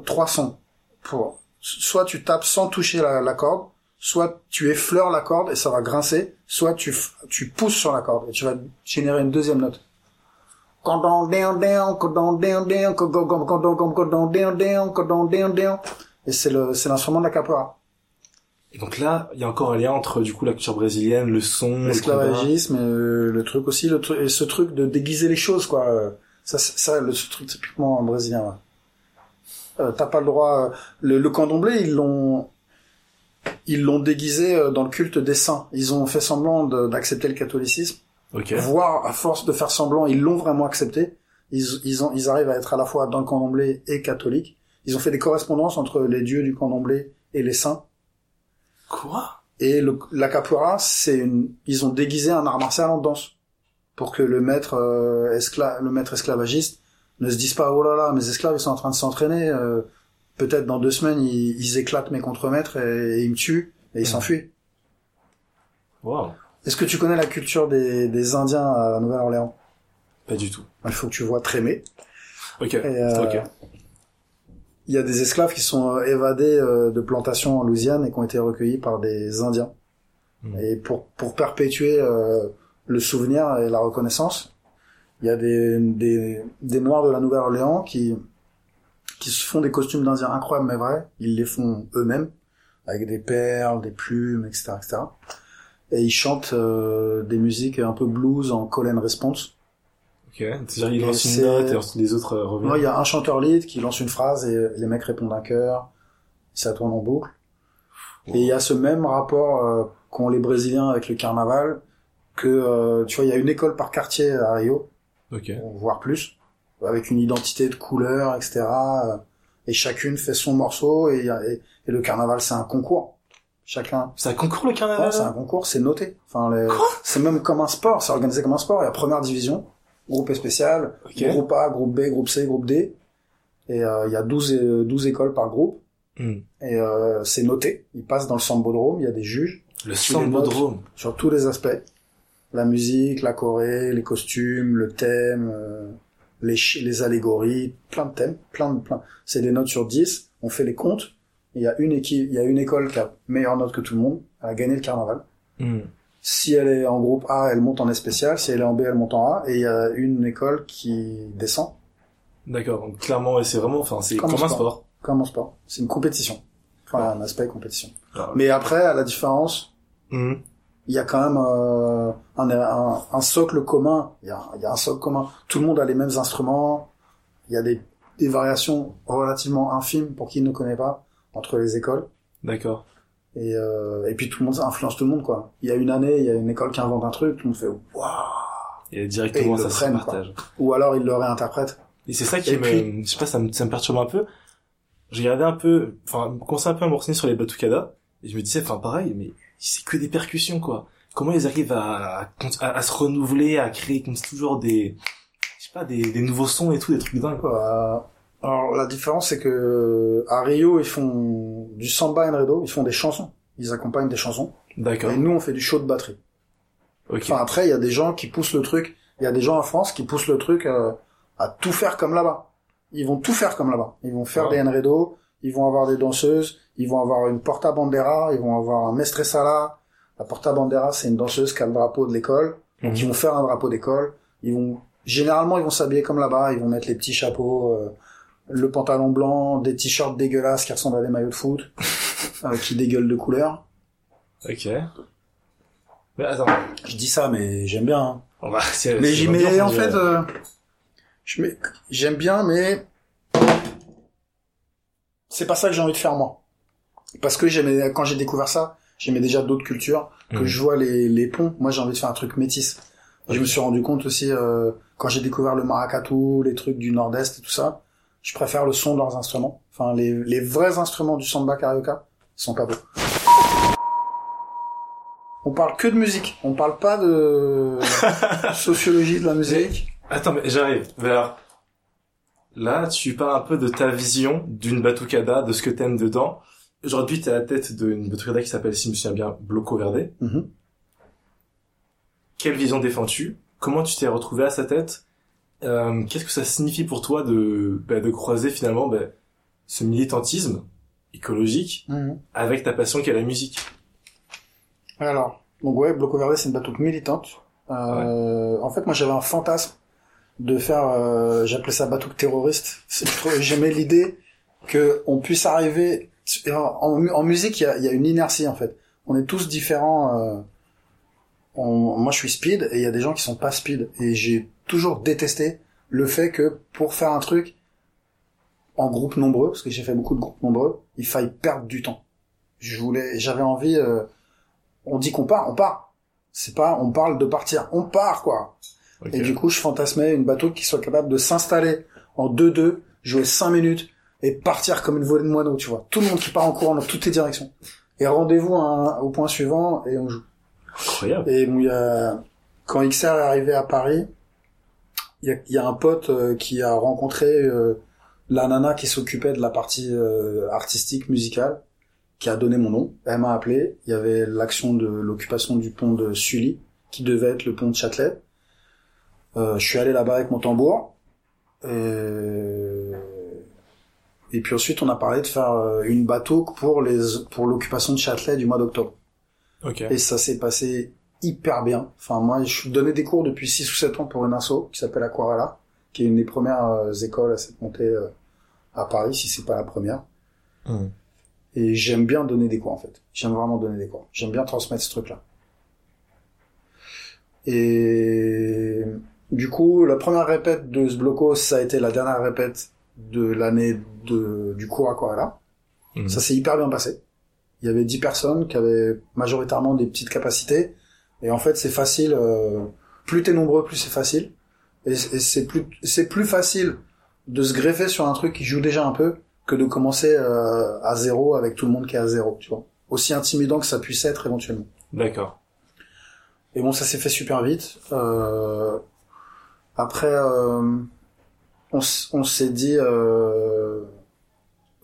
trois sons. Pour soit tu tapes sans toucher la, la corde, soit tu effleures la corde et ça va grincer, soit tu tu pousses sur la corde et tu vas générer une deuxième note. Et c'est le, c'est l'instrument de la capoeira. Et donc là, il y a encore un lien entre du coup la culture brésilienne, le son. L'esclavagisme, le truc aussi, le truc, et ce truc de déguiser les choses, quoi. Ça, c'est- ça, le ce truc typiquement brésilien. ouais. Euh, T'as pas le droit. euh, Le, le candomblé, ils l'ont, ils l'ont déguisé euh, dans le culte des saints. Ils ont fait semblant d'accepter le catholicisme, Ok. voire à force de faire semblant, ils l'ont vraiment accepté. Ils, ils, ont, ils arrivent à être à la fois dans le candomblé et catholique. Ils ont fait des correspondances entre les dieux du candomblé et les saints. Quoi? Et le, la capoeira, c'est une, ils ont déguisé un art martial en danse pour que le maître euh, esclave, le maître esclavagiste ne se dise pas oh là là, mes esclaves ils sont en train de s'entraîner, euh, peut-être dans deux semaines ils, ils éclatent mes contremaîtres et, et ils me tuent et ils s'enfuient. Wow. Est-ce que tu connais la culture des, des Indiens à la Nouvelle-Orléans? Pas du tout. Il faut que tu vois Trémé. Ok. Euh, Ok. Il y a des esclaves qui sont euh, évadés euh, de plantations en Louisiane et qui ont été recueillis par des Indiens. Hmm. Et pour, pour perpétuer euh, le souvenir et la reconnaissance, il y a des, des, des Noirs de la Nouvelle-Orléans qui, qui se font des costumes d'Indiens incroyables mais vrais. Ils les font eux-mêmes, avec des perles, des plumes, etc. etc. Et ils chantent euh, des musiques un peu blues en call and response. Ok. C'est-à-dire il lance une note et ensuite les autres euh, reviennent. Moi, il y a un chanteur lead qui lance une phrase et les mecs répondent un chœur. Ça tourne en boucle. Et il y a ce même rapport euh, qu'ont les Brésiliens avec le carnaval, que euh, tu vois, il y a une école par quartier à Rio, Ok. voire plus, avec une identité de couleur, etc. Et chacune fait son morceau et, il et, et le carnaval c'est un concours. Chacun, C'est un concours le carnaval Ouais, c'est un concours, c'est noté. Enfin, les- c'est même comme un sport, c'est organisé comme un sport. Il y a première division, groupe spécial, groupe A, groupe B, groupe C, groupe D. Et euh, il y a 12, euh, 12 écoles par groupe. Hmm. Et euh, c'est noté. Ils passent dans le sambodrome, il y a des juges Le sambodrome. sur tous les aspects. La musique, la choré, les costumes, le thème, euh, les allégories, plein de thèmes, plein de plein. C'est des notes sur 10, on fait les comptes. Il y a une équipe, il y a une école qui a meilleure note que tout le monde, elle a gagné le carnaval. Hmm. Si elle est en groupe A, elle monte en S spécial. Si elle est en B, elle monte en A. Et il y a une école qui descend, D'accord. Donc clairement, c'est vraiment, enfin, c'est Comme comme, un un sport. sport. comme en sport. C'est une compétition. Enfin, un aspect compétition. Ah, Mais après, à la différence, hmm. il y a quand même euh, un, un, un socle commun. Il y, a, il y a un socle commun. Tout le monde a les mêmes instruments. Il y a des, des variations relativement infimes pour qui ne connaît pas entre les écoles. D'accord. Et, euh, et puis tout le monde ça influence tout le monde quoi. Il y a une année, il y a une école qui invente un truc, tout le monde fait waouh. Et directement Et ça le se prennent, partage. Ou alors ils le réinterprètent. Et c'est ça qui Et me, puis- je sais pas, ça me, ça me perturbe un peu. Je regardais un peu, enfin, commençais un peu à me renseigner sur les batucadas, et je me disais, enfin, pareil, mais c'est que des percussions, quoi. Comment ils arrivent à, à, à se renouveler, à créer comme toujours des, je sais pas, des, des nouveaux sons et tout, des trucs dingues, quoi. Alors la différence c'est que à Rio ils font du samba enredo, ils font des chansons, ils accompagnent des chansons. D'accord. Et nous on fait du show de batterie. Ok. Enfin après il y a des gens qui poussent le truc, il y a des gens en France qui poussent le truc euh, à tout faire comme là-bas. Ils vont tout faire comme là-bas. Ils vont faire des enredo, ils vont avoir des danseuses, ils vont avoir une porta bandera, ils vont avoir un mestre sala. La porta bandera c'est une danseuse qui a le drapeau de l'école. Donc Mhm. ils vont faire un drapeau d'école. Ils vont généralement ils vont s'habiller comme là-bas. Ils vont mettre les petits chapeaux, euh, le pantalon blanc, des t-shirts dégueulasses qui ressemblent à des maillots de foot, euh, qui dégueulent de couleur. Ok. Mais attends, Je dis ça, mais j'aime bien. hein. va, c'est, Mais j'y mets en fait, euh, je mets- j'aime bien, mais c'est pas ça que j'ai envie de faire moi. Parce que j'aimais quand j'ai découvert ça, j'aimais déjà d'autres cultures, que Mhm. je vois les, les ponts. Moi, j'ai envie de faire un truc métis. Je me suis rendu compte aussi euh, quand j'ai découvert le maracatu, les trucs du nord-est et tout ça. Je préfère le son de leurs instruments. Enfin, les, les vrais instruments du samba carioca sont pas beaux. On parle que de musique. On parle pas de sociologie de la musique. Attends, mais j'arrive. Mais alors, là, tu parles un peu de ta vision d'une batucada, de ce que t'aimes dedans. Aujourd'hui, t'es à la tête d'une batucada qui s'appelle, si je me souviens bien, Bloco Verde. Mhm. Quelle vision défends-tu? Comment tu t'es retrouvé à sa tête? Euh, Qu'est-ce que ça signifie pour toi de, bah, de croiser finalement bah, ce militantisme écologique Mhm. avec ta passion qui est la musique? Alors, donc ouais, Bloco Verde, c'est une bateau militante. Euh, En fait, moi, j'avais un fantasme de faire, euh, j'appelais ça bateau terroriste. J'aimais l'idée que on puisse arriver en, musique, il y a, il y a une inertie en fait. On est tous différents. euh, on- moi, je suis speed et il y a des gens qui sont pas speed. Et j'ai toujours détesté le fait que pour faire un truc en groupe nombreux, parce que j'ai fait beaucoup de groupes nombreux, il faille perdre du temps. Je voulais, j'avais envie. euh, on dit qu'on part, on part. C'est pas, on parle de partir, on part quoi. Et du coup, je fantasmais une bateau qui soit capable de s'installer en 2-2, jouer 5 minutes et partir comme une volée de moineaux, tu vois. Tout le monde qui part en courant dans toutes les directions. Et rendez-vous au point suivant et on joue. Incroyable. Et bon, il y a, quand XR est arrivé à Paris, y a, y a un pote euh, qui a rencontré euh, la nana qui s'occupait de la partie euh, artistique, musicale, qui a donné mon nom. Elle m'a appelé. Il y avait l'action de l'occupation du pont de Sully, qui devait être le pont de Châtelet. Euh, je suis allé là-bas avec mon tambour. Et... et puis ensuite, on a parlé de faire une bateau pour les pour l'occupation de Châtelet du mois d'octobre. Ok. Et ça s'est passé hyper bien. Enfin, moi, je donnais des cours depuis 6 ou 7 ans pour une asso qui s'appelle Aquarella, qui est une des premières euh, écoles à s'être montée euh, à Paris, si c'est pas la première. Mhm. Et j'aime bien donner des cours, en fait. J'aime vraiment donner des cours. J'aime bien transmettre ce truc-là. Et du coup, la première répète de ce bloco, ça a été la dernière répète de l'année de, du cours Aquarella. Mhm. Ça s'est hyper bien passé. Il y avait 10 personnes qui avaient majoritairement des petites capacités. Et en fait, c'est facile. euh, plus t'es nombreux, plus c'est facile. Et, et c'est plus c'est plus facile de se greffer sur un truc qui joue déjà un peu que de commencer euh, à zéro avec tout le monde qui est à zéro. Tu vois. Aussi intimidant que ça puisse être éventuellement. D'accord. Et bon, ça s'est fait super vite. Euh, après, euh, on, s'est dit... euh,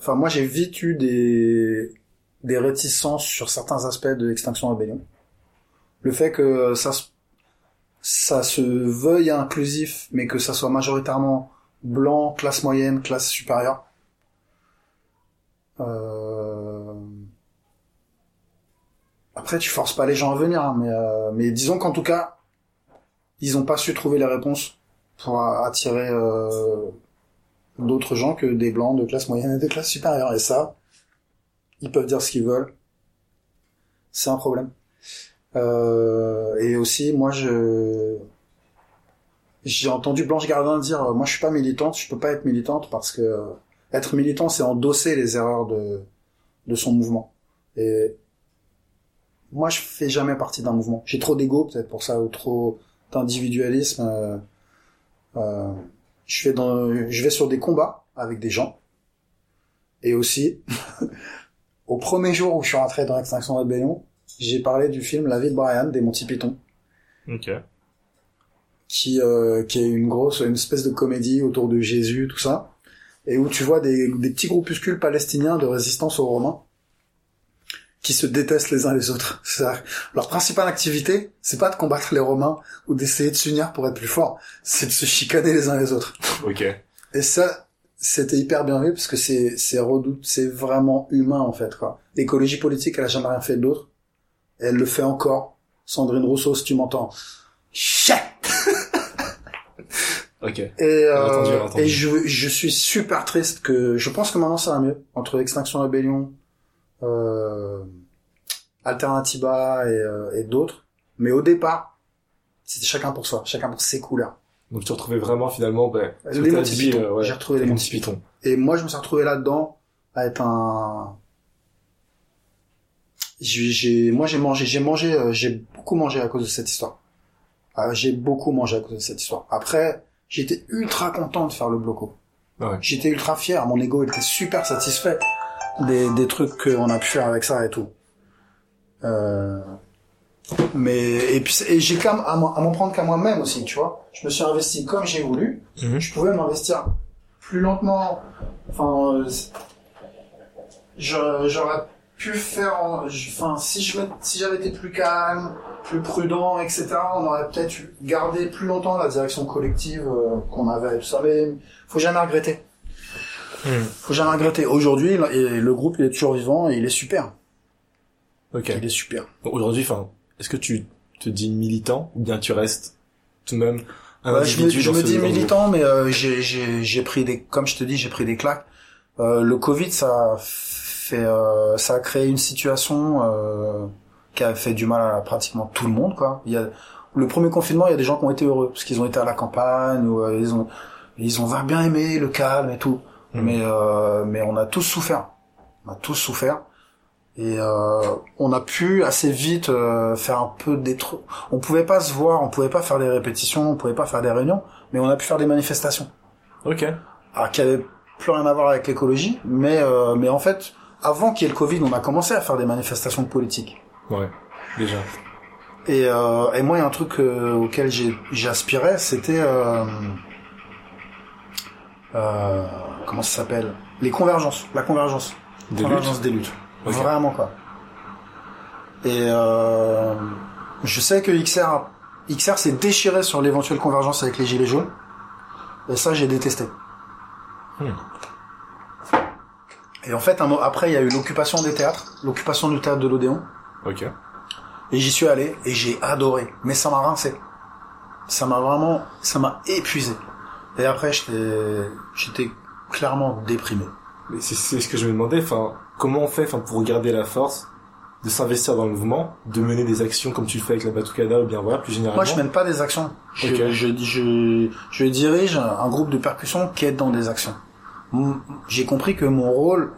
Enfin, moi, j'ai vite eu des, des réticences sur certains aspects de Extinction Rebellion. Le fait que ça, se- veuille inclusif, mais que ça soit majoritairement blanc, classe moyenne, classe supérieure. Euh... Après, tu forces pas les gens à venir, hein, mais, euh, mais disons qu'en tout cas, ils ont pas su trouver les réponses pour attirer euh, d'autres gens que des blancs de classe moyenne et de classe supérieure. Et ça, ils peuvent dire ce qu'ils veulent. C'est un problème. Euh, et aussi, moi, je j'ai entendu Blanche Gardin dire, euh, moi, je suis pas militante, je peux pas être militante parce que euh, être militant, c'est endosser les erreurs de de son mouvement. Et moi, je fais jamais partie d'un mouvement. J'ai trop d'ego, peut-être pour ça, ou trop d'individualisme. Euh, euh, je fais dans, je vais sur des combats avec des gens. Et aussi, au premier jour où je suis rentré dans Extinction Rebellion, j'ai parlé du film La vie de Brian des Monty Python, Ok. qui euh, qui est une grosse, une espèce de comédie autour de Jésus, tout ça, et où tu vois des, des petits groupuscules palestiniens de résistance aux Romains qui se détestent les uns les autres. Leur principale activité, c'est pas de combattre les Romains ou d'essayer de s'unir pour être plus fort, c'est de se chicaner les uns les autres. Ok. Et ça, c'était hyper bien vu parce que c'est c'est redoute, c'est vraiment humain en fait quoi. L'écologie politique, elle a jamais rien fait d'autre. Et elle le fait encore. Sandrine Rousseau, si tu m'entends. Chut Ok. Et, entendu, euh, entendu. et je, je suis super triste que je pense que maintenant ça va mieux entre Extinction Rebellion, euh, Alternativa et, euh, et d'autres. Mais au départ, c'était chacun pour soi, chacun pour ses couleurs. Donc tu retrouvais vraiment finalement, ben, Les Monty Python. euh, ouais, J'ai retrouvé les Monty Monty Python. Et moi, je me suis retrouvé là-dedans à être un. J'ai, moi, j'ai mangé, j'ai mangé, euh, j'ai beaucoup mangé à cause de cette histoire. Ah, j'ai beaucoup mangé à cause de cette histoire. Après, j'étais ultra content de faire le bloco. Ouais. J'étais ultra fier. Mon ego était super satisfait des, des trucs qu'on a pu faire avec ça et tout. Euh, mais et puis et j'ai quand même à m'en prendre qu'à moi-même aussi, tu vois. Je me suis investi comme j'ai voulu Mhm. je pouvais m'investir plus lentement. Enfin, euh, je- j'aurais pu faire. en- Enfin, si je si j'avais été plus calme, plus prudent, etc., on aurait peut-être eu- gardé plus longtemps la direction collective euh, qu'on avait. Tout ça, mais faut jamais regretter. Mhm. Faut jamais regretter. Aujourd'hui, le- groupe il est toujours vivant et il est super. Ok. Il est super. Aujourd'hui, enfin, est-ce que tu te dis militant ou bien tu restes tout de même un Ouais, je me, individu je me dis militant, mais euh, j'ai pris des, comme je te dis, j'ai pris des claques. Euh, le Covid, ça fait, euh, ça a créé une situation euh, qui a fait du mal à pratiquement tout le monde, quoi. Il y a le premier confinement, il y a des gens qui ont été heureux parce qu'ils ont été à la campagne ou euh, ils ont ils ont bien aimé le calme et tout. Mhm. Mais euh, mais on a tous souffert. On a tous souffert. Et euh, on a pu assez vite euh, faire un peu des trucs. On pouvait pas se voir, on pouvait pas faire des répétitions, on pouvait pas faire des réunions, mais on a pu faire des manifestations. Ok. Alors qui avaient plus rien à voir avec l'écologie, mais euh, mais en fait, avant qu'il y ait le Covid, on a commencé à faire des manifestations politiques. Ouais. Déjà. Et, euh, et moi, il y a un truc euh, auquel j'aspirais, c'était euh, euh, comment ça s'appelle? Les convergences, la convergence, Des convergence des luttes. Vraiment quoi. Et euh, je sais que XR, XR s'est déchiré sur l'éventuelle convergence avec les gilets jaunes. Et ça, j'ai détesté. Hmm. Et en fait, un après, il y a eu l'occupation des théâtres, l'occupation du théâtre de l'Odéon. Ok. Et j'y suis allé et j'ai adoré. Mais ça m'a rincé. Ça m'a vraiment, ça m'a épuisé. Et après, j'étais, j'étais clairement déprimé. Mais c'est ce que je me demandais. Enfin, comment on fait, enfin, pour garder la force de s'investir dans le mouvement, de mener des actions comme tu le fais avec la Batucada ou bien voilà, plus généralement? Moi, je mène pas des actions. Je, Ok. je, je, je dirige un groupe de percussion qui est dans des actions. J'ai compris que mon rôle,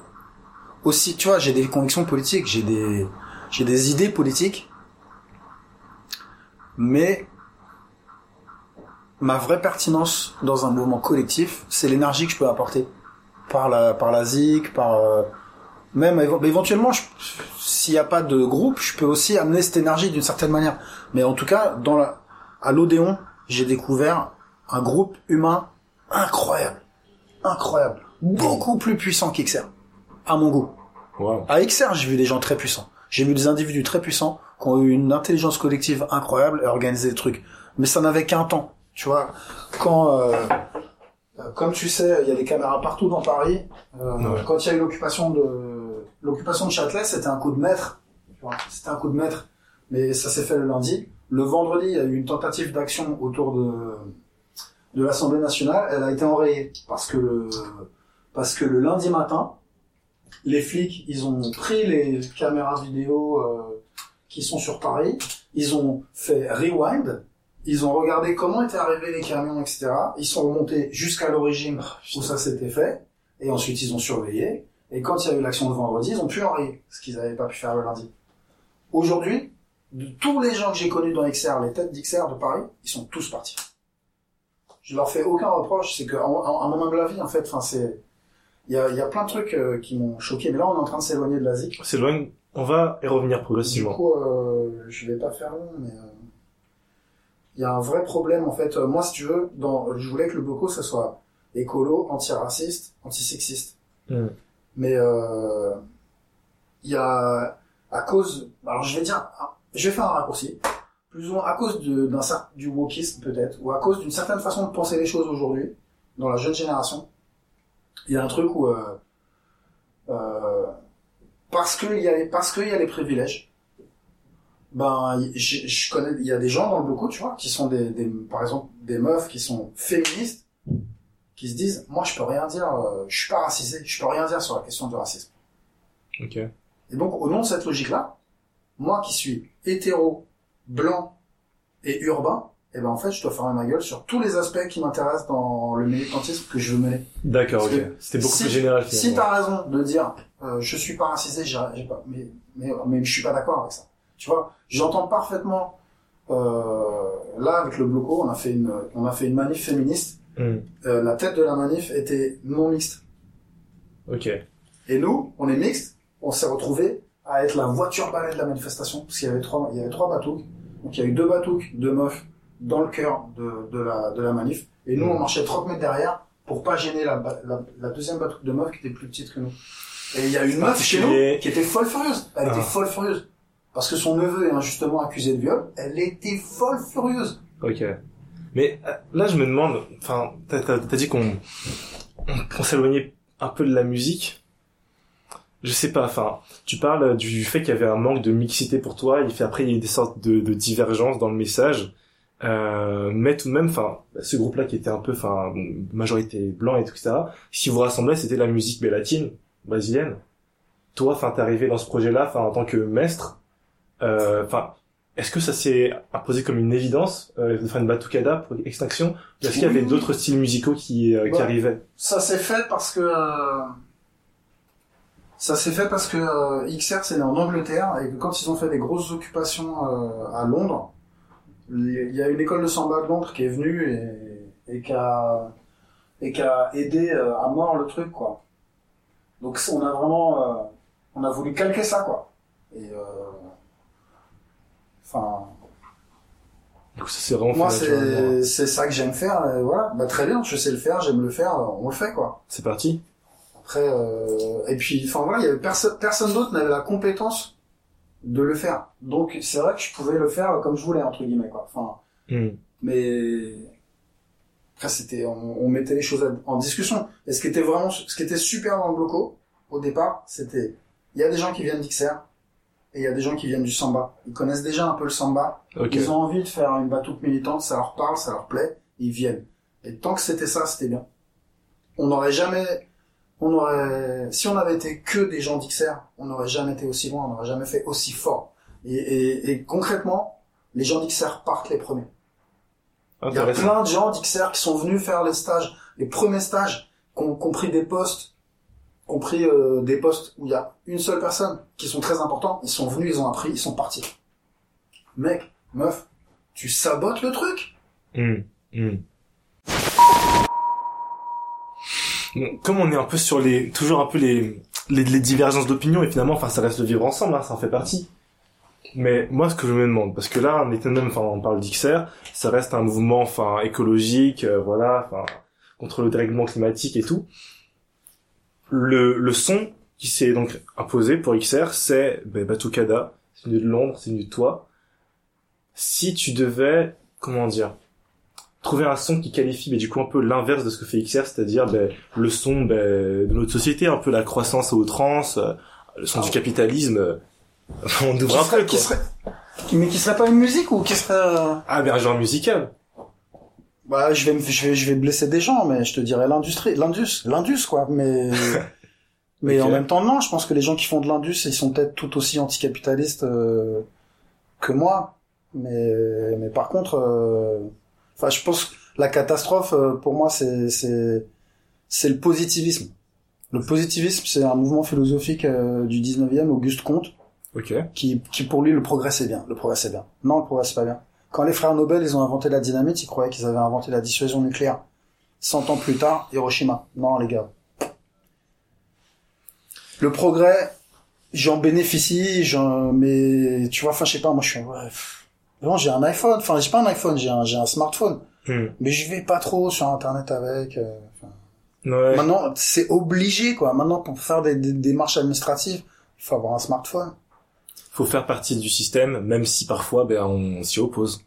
aussi, tu vois, j'ai des convictions politiques, j'ai des, j'ai des idées politiques, mais ma vraie pertinence dans un mouvement collectif, c'est l'énergie que je peux apporter par la, par la ZIC, par euh, même éve- éventuellement, s'il n'y a pas de groupe, je peux aussi amener cette énergie d'une certaine manière. Mais en tout cas, dans la, à l'Odéon, j'ai découvert un groupe humain incroyable, incroyable, beaucoup plus puissant qu'XR, à mon goût. Wow. À XR, j'ai vu des gens très puissants. J'ai vu des individus très puissants qui ont eu une intelligence collective incroyable et organisé des trucs. Mais ça n'avait qu'un temps. Tu vois, quand, euh, euh, comme tu sais, il y a des caméras partout dans Paris. Euh, Ouais. Quand il y a eu l'occupation de l'occupation de Châtelet, c'était un coup de maître. C'était un coup de maître. Mais ça s'est fait le lundi. Le vendredi, il y a eu une tentative d'action autour de de l'Assemblée nationale. Elle a été enrayée parce que le parce que le lundi matin, les flics, ils ont pris les caméras vidéo euh, qui sont sur Paris, ils ont fait rewind, ils ont regardé comment étaient arrivés les camions, etc. Ils sont remontés jusqu'à l'origine où ça s'était fait, et ensuite ils ont surveillé, Et quand il y a eu l'action de vendredi, ils ont pu en rire, ce qu'ils n'avaient pas pu faire le lundi. Aujourd'hui, de tous les gens que j'ai connus dans XR, les têtes d'XR de Paris, ils sont tous partis. Je leur fais aucun reproche, c'est qu'à un moment de la vie, en fait, enfin, c'est, il y a, il y a plein de trucs euh, qui m'ont choqué, mais là, on est en train de s'éloigner de la ZIC. C'est loin. On va y revenir Du progressivement. coup, euh, je vais pas faire long, mais euh, il y a un vrai problème en fait. Euh, moi, si tu veux, dans, je voulais que le Boko ça soit écolo, antiraciste, antisexiste. Mm. Mais euh, il y a à cause, alors je vais dire, je vais faire un raccourci, plus ou moins à cause de, d'un du wokisme peut-être, ou à cause d'une certaine façon de penser les choses aujourd'hui dans la jeune génération. Il y a un truc où euh, euh, parce que il y a les, parce qu'il y a les privilèges ben je, je connais il y a des gens dans le bloco tu vois qui sont des, des par exemple des meufs qui sont féministes qui se disent moi je peux rien dire euh, je suis pas racisé je peux rien dire sur la question du racisme Ok. et donc au nom de cette logique là moi qui suis hétéro blanc et urbain et ben en fait je dois fermer ma gueule sur tous les aspects qui m'intéressent dans le militantisme que je veux mener D'accord. Ok. C'était beaucoup si- plus général. si finalement. t'as raison de dire euh, je suis pas racisé, j'ai pas, mais, mais mais je suis pas d'accord avec ça. Tu vois, j'entends parfaitement. Euh, là avec le bloco, on a fait une on a fait une manif féministe. Hmm. Euh, la tête de la manif était non mixte. Ok. Et nous, on est mixte. On s'est retrouvés à être la voiture balai de la manifestation parce qu'il y avait trois il y avait trois batouks. Donc il y a eu deux batouks de meufs dans le cœur de, de la de la manif. Et nous, on marchait 30 mètres derrière pour pas gêner la, ba- la, la deuxième batouque de meuf qui était plus petite que nous. Et il y a une meuf chez nous qui était folle furieuse. Elle Ah. était folle furieuse. Parce que son neveu est injustement accusé de viol. Elle était folle furieuse. Ok. Mais euh, là, je me demande, enfin, t'as dit qu'on on, qu'on s'éloignait un peu de la musique. Je sais pas, enfin, tu parles du fait qu'il y avait un manque de mixité pour toi, et puis après il y a eu des sortes de, de divergences dans le message. Euh, mais tout de même, enfin, ce groupe-là qui était un peu, enfin, bon, majorité blanc et tout ça, ce qui vous rassemblait, c'était la musique latine, brésilienne. Toi, enfin, t'es arrivé dans ce projet-là, enfin, en tant que maître, euh, enfin, est-ce que ça s'est imposé comme une évidence euh, de faire une batucada pour Extinction est-ce qu'il y avait d'autres styles musicaux qui, euh, qui Ouais. arrivaient? Ça s'est fait parce que euh, ça s'est fait parce que euh, XR c'est né en Angleterre et que quand ils ont fait des grosses occupations euh, à Londres, il y a une école de samba de Londres qui est venue et, et qui a et qui a aidé euh, à mort le truc quoi. Donc on a vraiment euh, on a voulu calquer ça quoi. Et euh, enfin moi naturellement. c'est c'est ça que j'aime faire et voilà bah très bien je sais le faire j'aime le faire on le fait quoi. C'est parti. Après, euh, et puis, enfin voilà, il y avait personne, personne d'autre n'avait la compétence de le faire. Donc c'est vrai que je pouvais le faire comme je voulais entre guillemets quoi. Enfin, Hmm. mais après c'était, on, on mettait les choses en discussion. Et ce qui était vraiment, ce qui était super dans le bloco au départ, c'était, il y a des gens qui viennent d'XR et il y a des gens qui viennent du samba. Ils connaissent déjà un peu le samba. Ils ont envie de faire une batoute militante, ça leur parle, ça leur plaît, ils viennent. Et tant que c'était ça, c'était bien. On n'aurait jamais, on aurait, si on avait été que des gens d'XR, on n'aurait jamais été aussi loin, on n'aurait jamais fait aussi fort. Et, et, et concrètement, les gens d'XR partent les premiers. Il y a plein de gens d'XR qui sont venus faire les stages, les premiers stages, qui ont, qui ont pris des postes, qui ont pris euh, des postes où il y a une seule personne, qui sont très importants, ils sont venus, ils ont appris, ils sont partis. Mec, meuf, tu sabotes le truc Hmm. Hmm. Bon, comme on est un peu sur les, toujours un peu les, les, les divergences d'opinion et finalement, enfin, ça reste le vivre ensemble, hein, ça en fait partie. Mais moi, ce que je me demande, parce que là, on est même, enfin, on parle d'XR, ça reste un mouvement, enfin, écologique, euh, voilà, enfin, contre le dérèglement climatique et tout. Le, le son qui s'est donc imposé pour XR, c'est ben, Batucada, c'est venu de Londres, c'est venu de toi. Si tu devais, comment dire, trouver un son qui qualifie mais du coup un peu l'inverse de ce que fait XR, c'est-à-dire ben, le son ben, de notre société, un peu la croissance à outrance, euh, le son Ah. du capitalisme. euh, on ouvre un peu qui serait, mais qui serait pas une musique ou qui serait, euh, Ah ben un genre musical. bah, je vais me, je vais, je vais blesser des gens, mais je te dirais l'industrie, l'indus, l'indus, quoi, mais, mais en même temps, non, je pense que les gens qui font de l'indus, ils sont peut-être tout aussi anticapitalistes, euh, que moi, mais, mais par contre, euh, enfin, je pense que la catastrophe, euh, pour moi, c'est, c'est, c'est le positivisme. Le positivisme, c'est un mouvement philosophique euh, du 19e, Auguste Comte, Ok. qui, qui pour lui, le progrès c'est bien. Le progrès c'est bien. Non, le progrès c'est pas bien. Quand les frères Nobel, ils ont inventé la dynamite, ils croyaient qu'ils avaient inventé la dissuasion nucléaire. 100 ans plus tard, Hiroshima. Non, les gars. Le progrès, j'en bénéficie, j'en, mais tu vois, enfin, je sais pas, moi, je suis, ouais, pff. Vraiment, j'ai un iPhone, enfin, j'ai pas un iPhone, j'ai un, j'ai un smartphone. Hmm. Mais je vais pas trop sur Internet avec. euh. Ouais. Maintenant, c'est obligé, quoi. Maintenant, pour faire des, des démarches administratives, il faut avoir un smartphone. Faut faire partie du système, même si parfois, ben, on s'y oppose.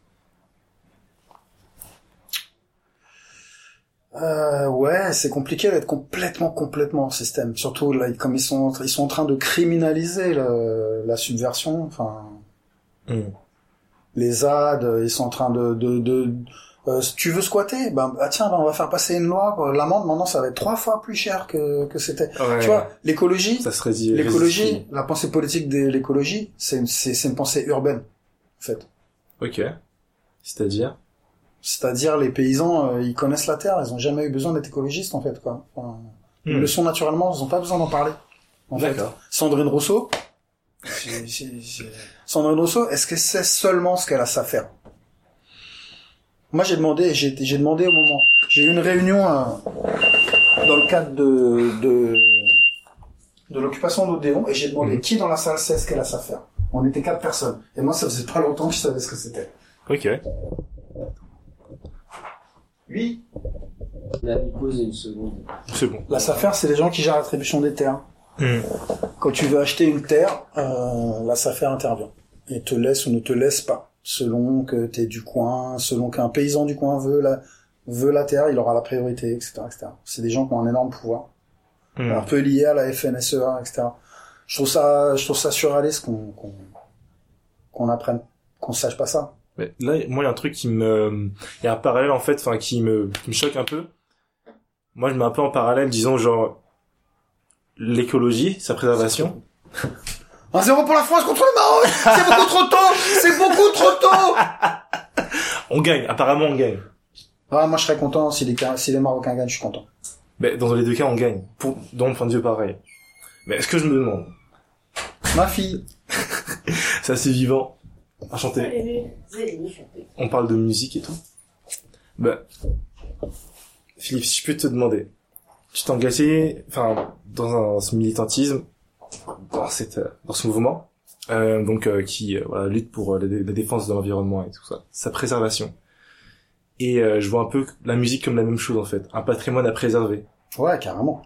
Euh, ouais, c'est compliqué d'être complètement, complètement en système. Surtout là, comme ils sont, ils sont en train de criminaliser le- la subversion. Enfin, Hmm. Les ZAD, euh, ils sont en train de, de, de euh, tu veux squatter, ben ah tiens, ben, on va faire passer une loi. L'amende maintenant, ça va être trois fois plus cher que que c'était. Ouais. Tu vois, l'écologie, ça serait dit. l'écologie, la pensée politique de l'écologie, c'est une, c'est, une pensée urbaine, en fait. Ok. C'est-à-dire? C'est-à-dire les paysans, euh, ils connaissent la terre, ils ont jamais eu besoin d'être écologistes en fait quoi. Enfin, Ils Hmm. le sont naturellement, ils ont pas besoin d'en parler. En fait. Sandrine Rousseau, c'est- Sandrine Rousseau, est-ce que c'est seulement ce qu'elle a à faire Moi j'ai demandé, j'ai j'ai demandé au moment, j'ai eu une réunion euh, dans le cadre de de, de l'occupation d'Odéon et j'ai demandé Mhm. qui dans la salle sait ce qu'elle a à faire. On était quatre personnes et moi ça faisait pas longtemps que je savais ce que c'était. Ok. Lui, On a posé une seconde. C'est bon. la SAFER, c'est les gens qui gèrent l'attribution des terres. Hmm. Quand tu veux acheter une terre, euh, la SAFER intervient. Et te laisse ou ne te laisse pas. Selon que t'es du coin, selon qu'un paysan du coin veut la, veut la terre, il aura la priorité, etc., etc. C'est des gens qui ont un énorme pouvoir. Hmm. Un peu lié à la FNSEA, etc. Je trouve ça, je trouve ça surréaliste qu'on, qu'on, qu'on apprenne, qu'on sache pas ça. Mais là, moi, il y a un truc qui me, il y a un parallèle en fait, enfin, qui me, qui me choque un peu. Moi, je mets un peu en parallèle, disons genre l'écologie, sa préservation. Un zéro pour la France contre le Maroc! C'est beaucoup trop tôt! C'est beaucoup trop tôt! On gagne. Apparemment, on gagne. Ah, moi, je serais content si les, si les Marocains gagnent, je suis content. Mais dans les deux cas, on gagne. Pour, dans le point de vue pareil. Mais est-ce que je me demande, Ma fille, c'est assez vivant. Enchanté. On parle de musique et tout. Bah, Philippe, si je peux te demander, tu t'es engagé, enfin, dans un ce militantisme, dans cette, dans ce mouvement, euh, donc euh, qui euh, voilà, lutte pour euh, la, dé- la défense de l'environnement et tout ça, sa préservation. Et euh, je vois un peu la musique comme la même chose en fait, un patrimoine à préserver. ouais, carrément.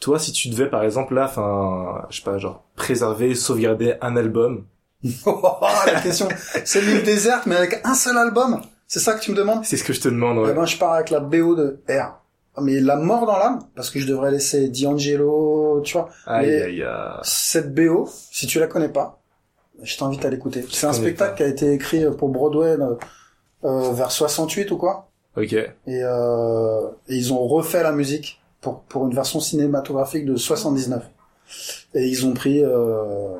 Toi, si tu devais par exemple là, enfin, je sais pas, genre préserver, sauvegarder un album, Oh, la question, c'est l'île déserte, mais avec un seul album. C'est ça que tu me demandes? C'est ce que je te demande. Eh Ouais. ben, je pars avec la BO de R. Mais la mort dans l'âme, parce que je devrais laisser D'Angelo, tu vois. Aïe aïe aïe. Cette BO, si tu la connais pas, je t'invite à l'écouter. C'est un spectacle pas. qui a été écrit pour Broadway euh, euh, vers 68 ou quoi. Ok. Et, euh, et ils ont refait la musique pour, pour une version cinématographique de 79. Et ils ont pris euh,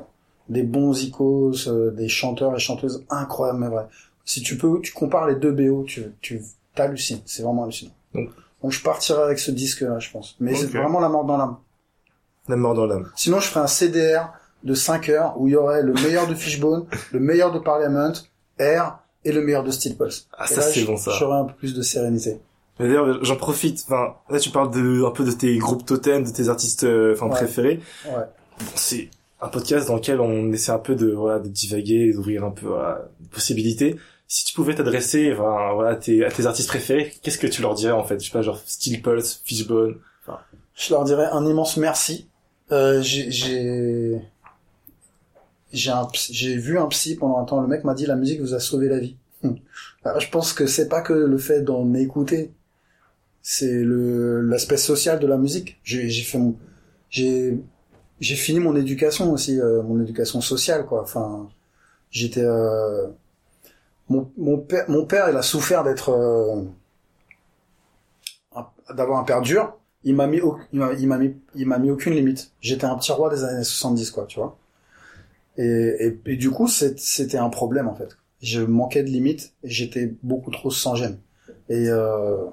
des bons icos, euh, des chanteurs et chanteuses incroyables, mais vrai. Si tu peux, tu compares les deux BO, tu, tu t'hallucines. C'est vraiment hallucinant. Donc- Donc je partirai avec ce disque-là, je pense. Mais c'est vraiment la mort dans l'âme. La mort dans l'âme. Sinon, je ferai un CDR de 5 heures où il y aurait le meilleur de Fishbone, le meilleur de Parliament, R et le meilleur de Steel Pulse. Ah Et ça c'est bon ça. J'aurai un peu plus de sérénité. Mais D'ailleurs, j'en profite. Enfin, là, tu parles de un peu de tes groupes totems, de tes artistes, euh, Ouais. préférés. Ouais. C'est un podcast dans lequel on essaie un peu de voilà de divaguer, d'ouvrir un peu voilà, des possibilités. Si tu pouvais t'adresser, enfin, voilà, à tes, artistes préférés, qu'est-ce que tu leur dirais en fait? Je sais pas, genre Steel Pulse, Fishbone. Je leur dirais un immense merci. Euh, j'ai j'ai vu un psy pendant un temps. Le mec m'a dit la musique vous a sauvé la vie. Alors, je pense que c'est pas que le fait d'en écouter, c'est l'aspect social de la musique. J'ai fait mon j'ai fini mon éducation aussi, euh, mon éducation sociale quoi. Enfin, j'étais euh, mon mon père mon père il a souffert d'être euh, d'avoir un père dur il m'a mis, au- il m'a, il m'a mis, il m'a mis aucune limite. J'étais un petit roi des années 70, quoi, tu vois. Et, et, et du coup, c'est- c'était un problème, en fait. Je manquais de limites et j'étais beaucoup trop sans gêne. Et, euh,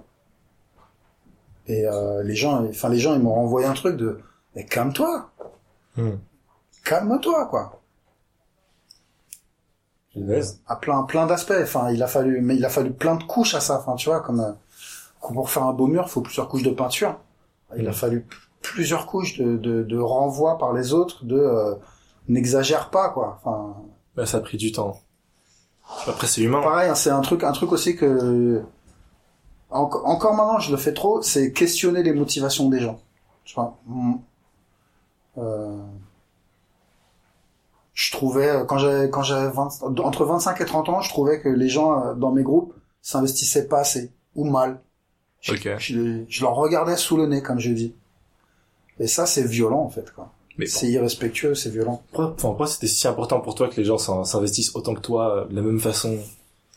et, euh, les gens, enfin, les gens, ils m'ont renvoyé un truc de, mais calme-toi. Hmm. Calme-toi, quoi. Punaise. À plein, plein d'aspects. Enfin, il a fallu, mais il a fallu plein de couches à ça. Enfin, tu vois, comme, euh, pour faire un beau mur, il faut plusieurs couches de peinture. Il a Mm. fallu plusieurs couches de, de, de renvoi par les autres, de, euh, n'exagère pas, quoi. Enfin, Bah, ça a pris du temps. Après, c'est humain. pareil, hein, c'est un truc, un truc aussi que, Enco- encore maintenant, je le fais trop, c'est questionner les motivations des gens. Tu vois, mm. euh, je trouvais, euh, quand j'avais, quand j'avais 20 entre 25 et 30 ans, je trouvais que les gens euh, dans mes groupes s'investissaient pas assez, ou mal. Je, Ok. je, je leur regardais sous le nez, comme je dis. Et ça, c'est violent, en fait, quoi. Mais C'est irrespectueux, c'est violent. pourquoi, enfin, pourquoi c'était si important pour toi que les gens s'in- s'investissent autant que toi, euh, de la même façon?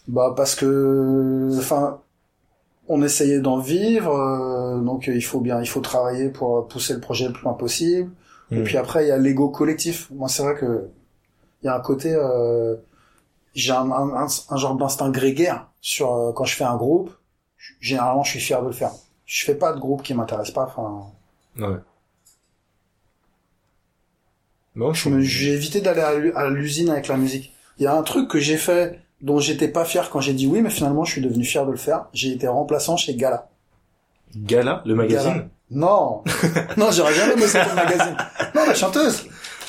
Bah parce que, enfin, on essayait d'en vivre, euh, donc il faut bien, il faut travailler pour pousser le projet le plus loin possible. Et Hmm. puis après, il y a l'ego collectif. Moi, c'est vrai que y a un côté, euh, j'ai un, un, un- un genre d'instinct grégaire sur euh, quand je fais un groupe. Généralement, je suis fier de le faire. Je fais pas de groupe qui m'intéresse pas. Enfin, Ouais. Non, je j'ai évité d'aller à l'u- à l'usine avec la musique. Il y a un truc que j'ai fait dont j'étais pas fier quand j'ai dit oui, mais finalement, je suis devenu fier de le faire. J'ai été remplaçant chez Gala. Gala, le magazine. Gala. Non, non, j'aurais jamais bossé pour le magazine. Non, la chanteuse.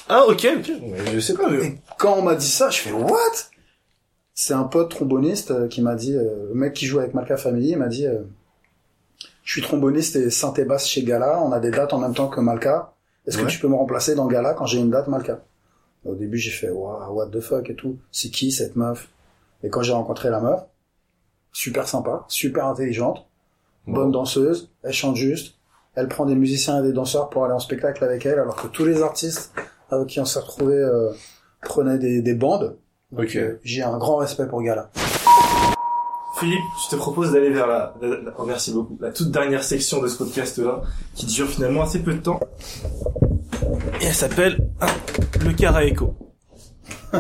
Ah, ok, ok. Mais je sais pas, mais... Quand on m'a dit ça, je fais what? C'est un pote tromboniste euh, qui m'a dit, euh, le mec qui joue avec Malka Family, il m'a dit, euh, je suis tromboniste et synthé basse chez Gala, on a des dates en même temps que Malka. Est-ce Ouais. que tu peux me remplacer dans Gala quand j'ai une date Malka? Au début, j'ai fait wow, what the fuck et tout. C'est qui cette meuf? Et quand j'ai rencontré la meuf, super sympa, super intelligente, bonne danseuse, elle chante juste, elle prend des musiciens et des danseurs pour aller en spectacle avec elle, alors que tous les artistes avec qui on s'est retrouvés euh, prenaient des, des bandes. Donc, Ok. euh, j'ai un grand respect pour Gala. Philippe, je te propose d'aller vers la, la- la- oh, merci beaucoup, la toute dernière section de ce podcast-là, qui dure finalement assez peu de temps. Et elle s'appelle ah, le karaéko.